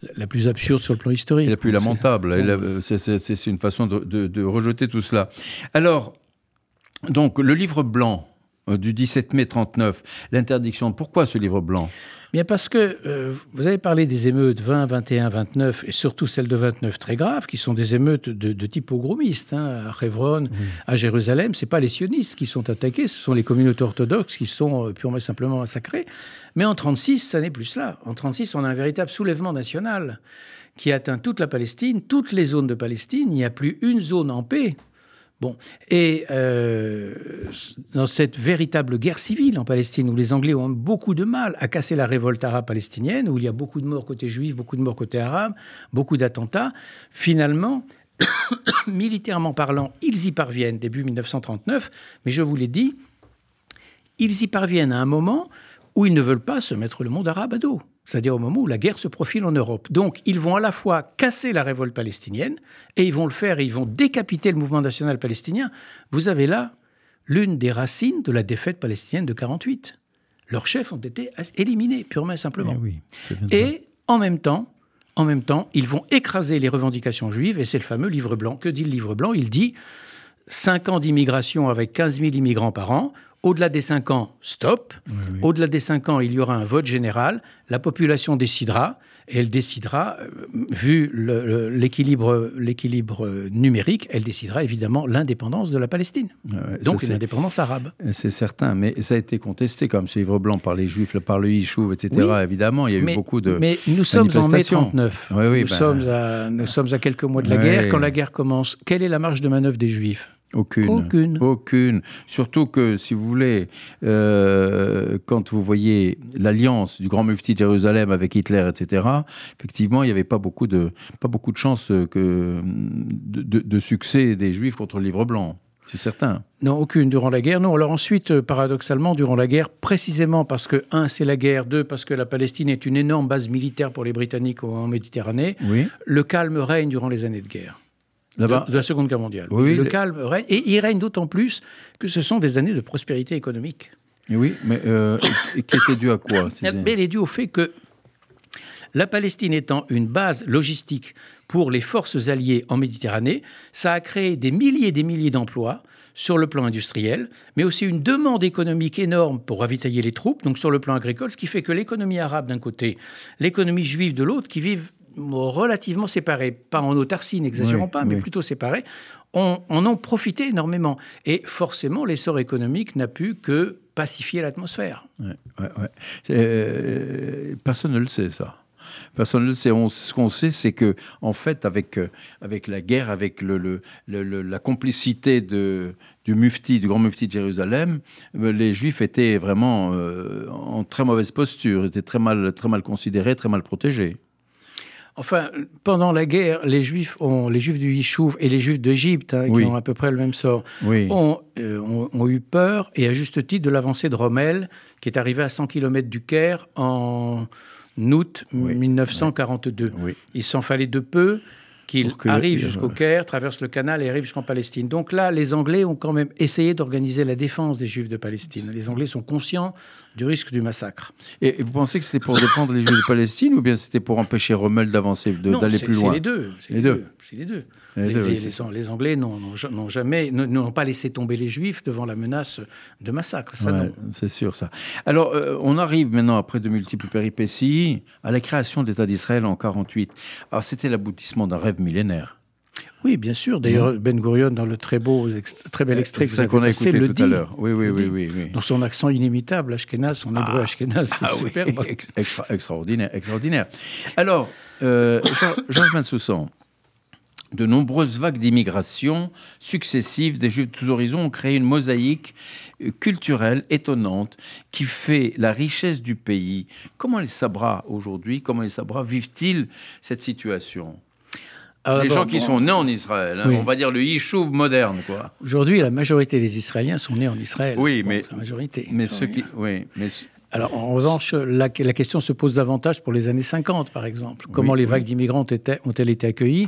Speaker 6: euh, la- plus absurde sur le plan historique.
Speaker 2: Et la plus lamentable.
Speaker 6: C'est-
Speaker 2: une façon de, de- de rejeter tout cela. Alors, donc, le livre blanc euh, du 17 mai 39, l'interdiction. Pourquoi ce livre blanc?
Speaker 6: Bien parce que euh, vous avez parlé des émeutes 20, 21, 29 et surtout celles de 29 très graves, qui sont des émeutes de, de type pogromiste. hein, à Hebron, à Jérusalem, c'est pas les sionistes qui sont attaqués, ce sont les communautés orthodoxes qui sont euh, purement et simplement massacrées. Mais en 36, ça n'est plus cela. En 36, on a un véritable soulèvement national qui atteint toute la Palestine, toutes les zones de Palestine. Il n'y a plus une zone en paix. Bon, et euh, dans cette véritable guerre civile en Palestine, où les Anglais ont beaucoup de mal à casser la révolte arabe palestinienne, où il y a beaucoup de morts côté juif, beaucoup de morts côté arabe, beaucoup d'attentats, finalement, militairement parlant, ils y parviennent début 1939, mais je vous l'ai dit, ils y parviennent à un moment où ils ne veulent pas se mettre le monde arabe à dos. C'est-à-dire au moment où la guerre se profile en Europe. Donc, ils vont à la fois casser la révolte palestinienne et ils vont le faire et ils vont décapiter le mouvement national palestinien. Vous avez là l'une des racines de la défaite palestinienne de 48. Leurs chefs ont été éliminés, purement et simplement.
Speaker 2: Eh oui.
Speaker 6: Et en même temps, en même temps, ils vont écraser les revendications juives, et c'est le fameux livre blanc. Que dit le livre blanc? Il dit 5 ans d'immigration avec 15 000 immigrants par an. Au-delà des 5 ans, stop.
Speaker 2: Oui, oui.
Speaker 6: Au-delà des 5 ans, il y aura un vote général. La population décidera. Et elle décidera, euh, vu l'équilibre l'équilibre numérique, elle décidera évidemment l'indépendance de la Palestine.
Speaker 2: Ouais,
Speaker 6: Donc une indépendance arabe.
Speaker 2: C'est certain, mais ça a été contesté comme ce livre blanc par les Juifs, par le Yishuv, etc.
Speaker 6: Oui.
Speaker 2: évidemment, il y a eu beaucoup de.
Speaker 6: mais nous sommes en mai
Speaker 2: manifestations.
Speaker 6: 39.
Speaker 2: Oui, oui,
Speaker 6: nous,
Speaker 2: ben-
Speaker 6: sommes à, nous sommes à quelques mois de la guerre. Quand la guerre commence, quelle est la marge de manœuvre des Juifs?
Speaker 2: Aucune.
Speaker 6: Aucune.
Speaker 2: Aucune. Surtout que, si vous voulez, euh, quand vous voyez l'alliance du grand mufti de Jérusalem avec Hitler, etc., effectivement, il n'y avait pas beaucoup de, pas beaucoup de chances que, de, de- de succès des Juifs contre le livre blanc. C'est certain.
Speaker 6: Non, aucune durant la guerre. Non, alors ensuite, euh, paradoxalement, durant la guerre, précisément parce que, un, c'est la guerre, deux, parce que la Palestine est une énorme base militaire pour les Britanniques en Méditerranée,
Speaker 2: Oui.
Speaker 6: le calme règne durant les années de guerre. De, de la Seconde Guerre mondiale.
Speaker 2: Oui,
Speaker 6: le
Speaker 2: le-
Speaker 6: calme règne, et il règne d'autant plus que ce sont des années de prospérité économique.
Speaker 2: Oui, mais euh, qui était dû à quoi ces-
Speaker 6: Mais elle est due au fait que la Palestine étant une base logistique pour les forces alliées en Méditerranée, ça a créé des milliers et des milliers d'emplois sur le plan industriel, mais aussi une demande économique énorme pour ravitailler les troupes, donc sur le plan agricole, ce qui fait que l'économie arabe d'un côté, l'économie juive de l'autre, qui vivent relativement séparés, pas en autarcie, n'exagérons
Speaker 2: Oui,
Speaker 6: pas, mais
Speaker 2: oui.
Speaker 6: plutôt séparés, on, en ont profité énormément. Et forcément, l'essor économique n'a pu que pacifier l'atmosphère.
Speaker 2: Ouais, ouais, ouais. C'est, euh, personne ne le sait, ça. Personne ne le sait. On- ce qu'on sait, c'est que, en fait, avec, euh, avec la guerre, avec le, le- le- le- la complicité de, du mufti, du grand mufti de Jérusalem, euh, les Juifs étaient vraiment euh, en très mauvaise posture, étaient très mal, très mal considérés, très mal protégés.
Speaker 6: Enfin, pendant la guerre, les Juifs, ont, les Juifs du Yishuv et les Juifs d'Égypte, hein,
Speaker 2: Oui.
Speaker 6: qui ont à peu près le même sort,
Speaker 2: Oui.
Speaker 6: ont, euh, ont- ont eu peur, et à juste titre, de l'avancée de Rommel, qui est arrivé à 100 km du Caire en août
Speaker 2: Oui.
Speaker 6: 1942.
Speaker 2: Oui.
Speaker 6: Il s'en fallait de peu qu'il arrive jusqu'au Caire, traverse le canal et arrive jusqu'en Palestine. Donc là, les Anglais ont quand même essayé d'organiser la défense des Juifs de Palestine. Les Anglais sont conscients du risque du massacre.
Speaker 2: Et, vous pensez que c'était pour défendre les Juifs de Palestine ou bien c'était pour empêcher Rommel d'avancer, d'aller plus
Speaker 6: c'est
Speaker 2: loin
Speaker 6: les deux. C'est
Speaker 2: Les
Speaker 6: les,
Speaker 2: deux.
Speaker 6: deux. C'est les deux.
Speaker 2: Les
Speaker 6: Les,
Speaker 2: deux,
Speaker 6: les-
Speaker 2: oui,
Speaker 6: les-
Speaker 2: c'est-
Speaker 6: les Anglais n'ont jamais, n'ont pas laissé tomber les Juifs devant la menace de massacre.
Speaker 2: Ouais, c'est sûr ça. Alors, euh, on arrive maintenant, après de multiples péripéties, à la création de l'État d'Israël en 48. Alors, c'était l'aboutissement d'un rêve millénaire.
Speaker 6: Oui, bien sûr. D'ailleurs, Ben Gurion, dans le très beau, très bel extrait
Speaker 2: ça
Speaker 6: vous
Speaker 2: qu'on a
Speaker 6: avez passé,
Speaker 2: écouté
Speaker 6: le
Speaker 2: tout
Speaker 6: dit.
Speaker 2: à l'heure. Oui, oui, oui, oui, oui.
Speaker 6: Dans son accent inimitable, Ashkenaz, son hébreu Ashkenaz, c'est
Speaker 2: Ah
Speaker 6: superbe.
Speaker 2: ex- extra- extraordinaire, extraordinaire. Alors, euh, Georges Bensoussan, de nombreuses vagues d'immigration successives des Juifs de tous horizons ont créé une mosaïque culturelle étonnante qui fait la richesse du pays. Comment les Sabras aujourd'hui, comment les Sabras vivent-ils cette situation?
Speaker 6: Alors,
Speaker 2: Les gens qui
Speaker 6: bon,
Speaker 2: sont nés en Israël, hein,
Speaker 6: Oui.
Speaker 2: on va dire le Yishuv moderne, quoi.
Speaker 6: Aujourd'hui, la majorité des Israéliens sont nés en Israël.
Speaker 2: Oui,
Speaker 6: Bon,
Speaker 2: mais-
Speaker 6: La majorité.
Speaker 2: Mais ceux qui, oui, mais
Speaker 6: Alors, en revanche, la, la question se pose davantage pour les années 50, par exemple. Comment
Speaker 2: Oui,
Speaker 6: les
Speaker 2: oui.
Speaker 6: vagues d'immigrants ont-elles ont été accueillies?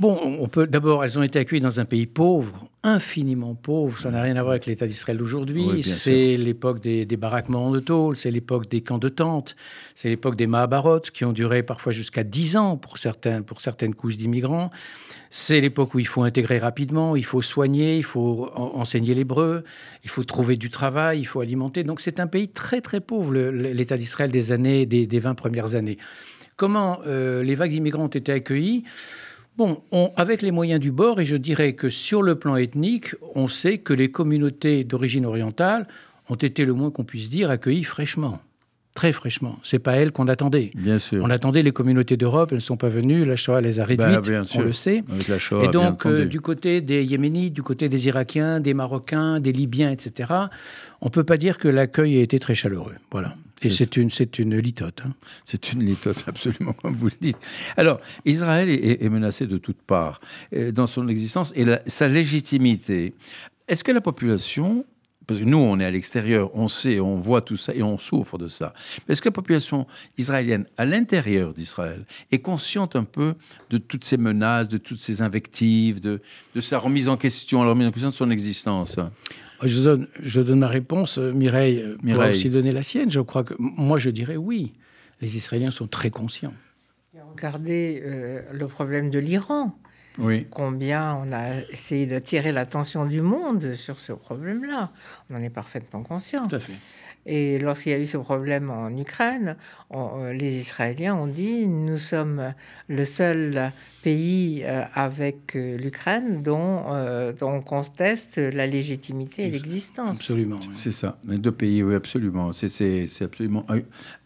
Speaker 6: Bon, on peut d'abord, elles ont été accueillies dans un pays pauvre, infiniment pauvre. Ça n'a rien à voir avec l'État d'Israël d'aujourd'hui.
Speaker 2: Oui,
Speaker 6: c'est l'époque des, des baraquements de tôle, c'est l'époque des camps de tentes, c'est l'époque des Mahabarot qui ont duré parfois jusqu'à 10 ans pour, certains, pour certaines couches d'immigrants. C'est l'époque où il faut intégrer rapidement, il faut soigner, il faut en- enseigner l'hébreu, il faut trouver du travail, il faut alimenter. Donc c'est un pays très très pauvre, l'État d'Israël des années, des, des 20 premières années. Comment euh, les vagues d'immigrants ont été accueillies? Bon, on- avec les moyens du bord, et je dirais que sur le plan ethnique, on sait que les communautés d'origine orientale ont été, le moins qu'on puisse dire, accueillies fraîchement. Très fraîchement. C'est pas elles qu'on attendait.
Speaker 2: bien sûr.
Speaker 6: On attendait les communautés d'Europe, elles ne sont pas venues, la Shoah les a réduites,
Speaker 2: Bah, bien
Speaker 6: on le sait.
Speaker 2: Avec la Shoah,
Speaker 6: Et
Speaker 2: bien
Speaker 6: donc, euh, du côté des Yéménites, du côté des Irakiens, des Marocains, des Libyens, etc., on ne peut pas dire que l'accueil a été très chaleureux. Voilà. Et
Speaker 2: C'est-
Speaker 6: une, c'est une litote. hein.
Speaker 2: C'est une litote, absolument, comme vous le dites. Alors, Israël est, est menacé de toutes parts euh, dans son existence et la- sa légitimité. Est-ce que la population, parce que nous, on est à l'extérieur, on sait, on voit tout ça et on souffre de ça, mais est-ce que la population israélienne, à l'intérieur d'Israël, est consciente un peu de toutes ces menaces, de toutes ces invectives, de, de sa remise en question, la remise en question de son existence?
Speaker 6: Je donne, je donne ma réponse, euh, Mireille, euh, pourra
Speaker 2: Mireille.
Speaker 6: aussi donner la sienne. Je crois que moi, je dirais oui. Les Israéliens sont très conscients.
Speaker 4: Regardez euh, le problème de l'Iran.
Speaker 2: Oui.
Speaker 4: Combien on a essayé d'attirer l'attention du monde sur ce problème-là. On en est parfaitement conscient.
Speaker 6: Tout à fait.
Speaker 4: Et lorsqu'il y a eu ce problème en Ukraine, euh, les Israéliens ont dit nous sommes le seul pays euh, avec euh, l'Ukraine dont, dont, on conteste la légitimité et l'existence.
Speaker 6: Absolument.
Speaker 2: C'est ça. Les deux pays, oui, absolument. C'est absolument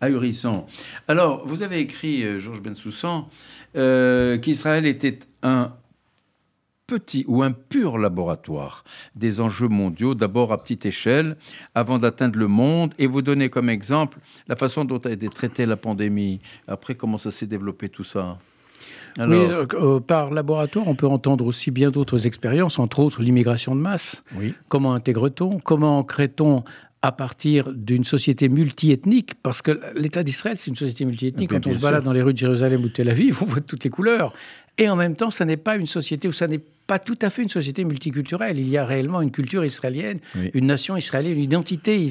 Speaker 2: ahurissant. Alors, vous avez écrit, Georges Bensoussan, qu'Israël était un petit ou un pur laboratoire des enjeux mondiaux, d'abord à petite échelle, avant d'atteindre le monde, et vous donnez comme exemple la façon dont a été traitée la pandémie. Après, comment ça s'est développé tout ça?
Speaker 6: Alors... Euh, euh, par laboratoire, on peut entendre aussi bien d'autres expériences, entre autres l'immigration de masse.
Speaker 2: Oui.
Speaker 6: Comment intègre-t-on? Comment crée-t-on à partir d'une société multiethnique, parce que l'État d'Israël, c'est une société multiethnique. Quand on se balade dans les rues de Jérusalem ou de Tel Aviv, on voit toutes les couleurs. Et en même temps, ça n'est pas une société, ou ça n'est pas tout à fait une société multiculturelle. Il y a réellement une culture israélienne, une nation israélienne, une identité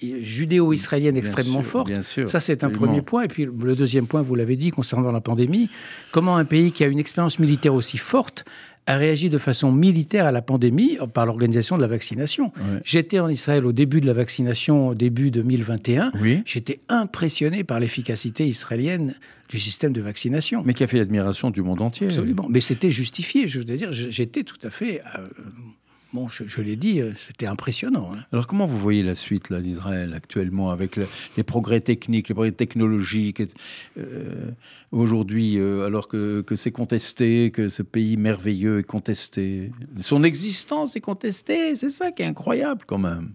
Speaker 6: judéo-israélienne extrêmement forte. ça, c'est un premier point. Et puis le deuxième point, vous l'avez dit, concernant la pandémie, comment un pays qui a une expérience militaire aussi forte a réagi de façon militaire à la pandémie par l'organisation de la vaccination. J'étais en Israël au début de la vaccination, au début 2021.
Speaker 2: Oui.
Speaker 6: J'étais impressionné par l'efficacité israélienne du système de vaccination.
Speaker 2: Mais qui a fait l'admiration du monde entier.
Speaker 6: Absolument. Mais c'était justifié. Je veux dire, j'étais tout à fait. Euh, Bon, je, l'ai dit, euh, c'était impressionnant. Hein.
Speaker 2: Alors, comment vous voyez la suite d'Israël actuellement avec les progrès techniques, les progrès technologiques euh, Aujourd'hui, euh, alors que, c'est contesté, que ce pays merveilleux est contesté, son existence est contestée, c'est ça qui est incroyable quand même.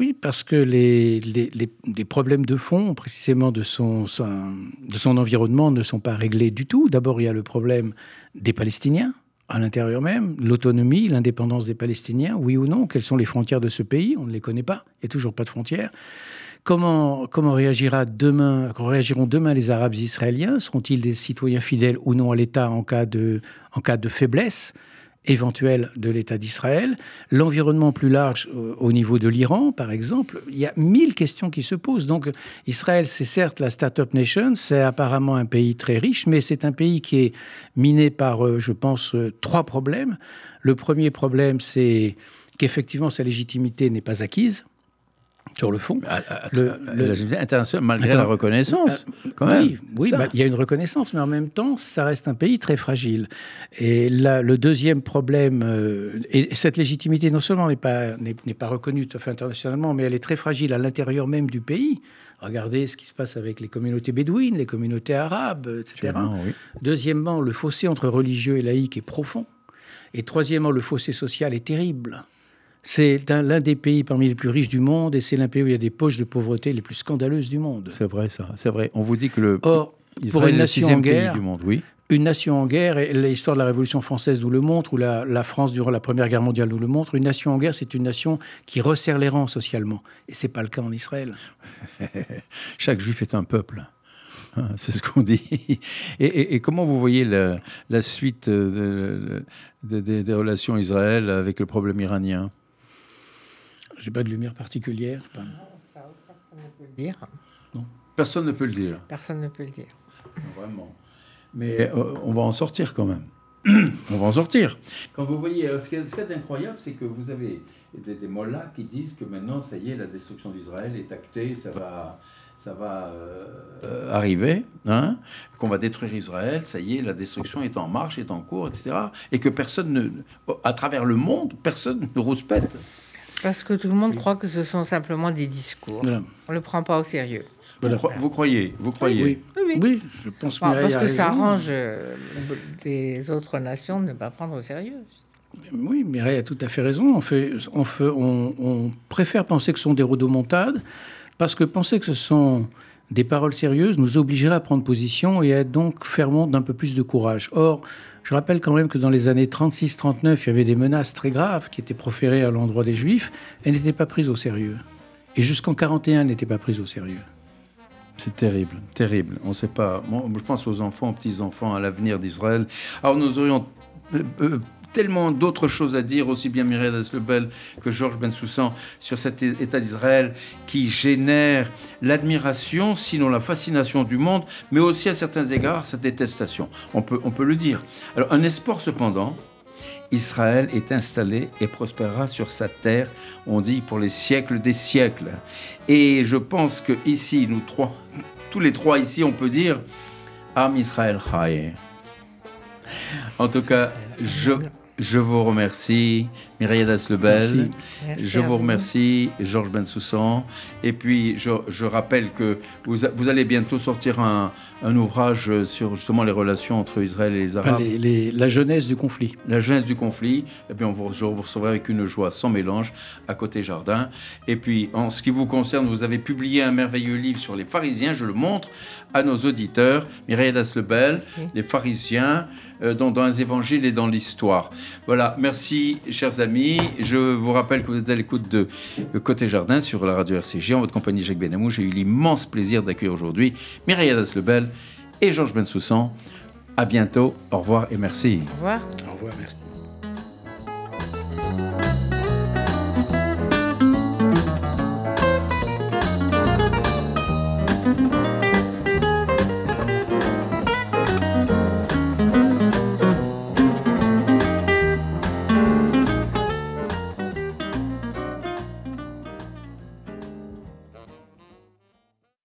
Speaker 6: Oui, parce que les, les, problèmes de fond, précisément de son, de son environnement, ne sont pas réglés du tout. D'abord, il y a le problème des Palestiniens à l'intérieur même, l'autonomie, l'indépendance des Palestiniens, oui ou non Quelles sont les frontières de ce pays On ne les connaît pas, il n'y a toujours pas de frontières. Comment, comment réagira demain, réagiront demain les Arabes israéliens? Seront-ils des citoyens fidèles ou non à l'État en en cas de faiblesse? Éventuelle de l'État d'Israël, l'environnement plus large euh, au niveau de l'Iran, par exemple. Il y a mille questions qui se posent. Donc, Israël, c'est certes la Startup Nation, c'est apparemment un pays très riche, mais c'est un pays qui est miné par, euh, je pense, euh, trois problèmes. Le premier problème, c'est qu'effectivement, sa légitimité n'est pas acquise sur le fond.
Speaker 2: Le, le, malgré la reconnaissance, euh, quand même.
Speaker 6: Oui, bah, il y a une reconnaissance, mais en même temps, ça reste un pays très fragile. Et là, le deuxième problème, euh, et cette légitimité non seulement n'est pas, n'est, pas reconnue tout à fait internationalement, mais elle est très fragile à l'intérieur même du pays. Regardez ce qui se passe avec les communautés bédouines, les communautés arabes, etc. Deuxièmement, le fossé entre religieux et laïcs est profond. Et troisièmement, le fossé social est terrible. C'est l'un des pays parmi les plus riches du monde et c'est l'un pays où il y a des poches de pauvreté les plus scandaleuses du monde.
Speaker 2: C'est vrai ça, c'est vrai. On vous dit que le
Speaker 6: Or, pour une nation en guerre,
Speaker 2: du monde, oui.
Speaker 6: Une nation en guerre, et l'histoire de la Révolution française nous le montre, ou la, France durant la Première Guerre mondiale nous le montre, une nation en guerre, c'est une nation qui resserre les rangs socialement. Et c'est pas le cas en Israël.
Speaker 2: Chaque juif est un peuple. Hein, c'est ce qu'on dit. Et, comment vous voyez la, suite des relations Israël avec le problème iranien?
Speaker 6: J'ai pas de lumière particulière.
Speaker 4: personne ne peut le dire.
Speaker 2: Non. Personne ne peut le dire.
Speaker 4: Personne ne peut le dire.
Speaker 2: Vraiment. Mais euh, on va en sortir quand même. on va en sortir. Quand vous voyez, euh, ce qui est, incroyable, c'est que vous avez des, des mollahs qui disent que maintenant, ça y est, la destruction d'Israël est actée, ça va, ça va euh, arriver, hein, qu'on va détruire Israël, ça y est, la destruction est en marche, est en cours, etc. Et que personne, ne, à travers le monde, personne ne rouspète.
Speaker 4: Parce que tout le monde croit que ce sont simplement des discours. On ne le prend pas au sérieux.
Speaker 2: Vous, croyez Vous croyez
Speaker 6: oui. Oui, je pense que
Speaker 4: Parce que ça arrange euh, les autres nations de ne pas prendre au sérieux.
Speaker 6: Oui, Mireille a tout à fait raison. On, fait, on, fait, on, préfère penser que ce sont des rodomontades parce que penser que ce sont des paroles sérieuses nous obligerait à prendre position et à être donc faire montre d'un peu plus de courage. Or, je rappelle quand même que dans les années 36-39, il y avait des menaces très graves qui étaient proférées à l'endroit des Juifs. Elles n'étaient pas prises au sérieux. Et jusqu'en 41, elles n'étaient pas prises au sérieux.
Speaker 2: C'est terrible, terrible. On ne sait pas. je pense aux enfants, aux petits-enfants, à l'avenir d'Israël. Alors nous aurions euh, euh, tellement d'autres choses à dire, aussi bien Mireille Deslebel que Georges Bensoussan, sur cet État d'Israël qui génère l'admiration, sinon la fascination du monde, mais aussi à certains égards sa détestation. On peut, on peut le dire. Alors un espoir cependant, Israël est installé et prospérera sur sa terre, on dit pour les siècles des siècles. Et je pense que ici, nous trois, tous les trois ici, on peut dire Am Israël Chaye. En tout cas, je, je vous remercie, Myriam Lebel.
Speaker 4: Merci
Speaker 2: Je vous remercie, Georges Bensoussan. Et puis, je, je rappelle que vous, vous allez bientôt sortir un, un ouvrage sur justement les relations entre Israël et les
Speaker 6: Enfin,
Speaker 2: Arabes.
Speaker 6: les- les- la jeunesse du conflit.
Speaker 2: La jeunesse du conflit, eh bien, on vous, je vous recevrai avec une joie sans mélange à côté jardin. Et puis, en ce qui vous concerne, vous avez publié un merveilleux livre sur les pharisiens. Je le montre à nos auditeurs. Mireille
Speaker 4: Merci.
Speaker 2: les pharisiens, euh, dans, dans les évangiles et dans l'histoire. Voilà, merci, chers amis. Je vous rappelle que vous êtes à l'écoute de Côté Jardin sur la radio RCG. En votre compagnie, Jacques Benamou. J'ai eu l'immense plaisir d'accueillir aujourd'hui Mireille Lebel et Georges Bensoussan. À bientôt. Au revoir et merci.
Speaker 4: Au revoir.
Speaker 6: Au revoir, merci.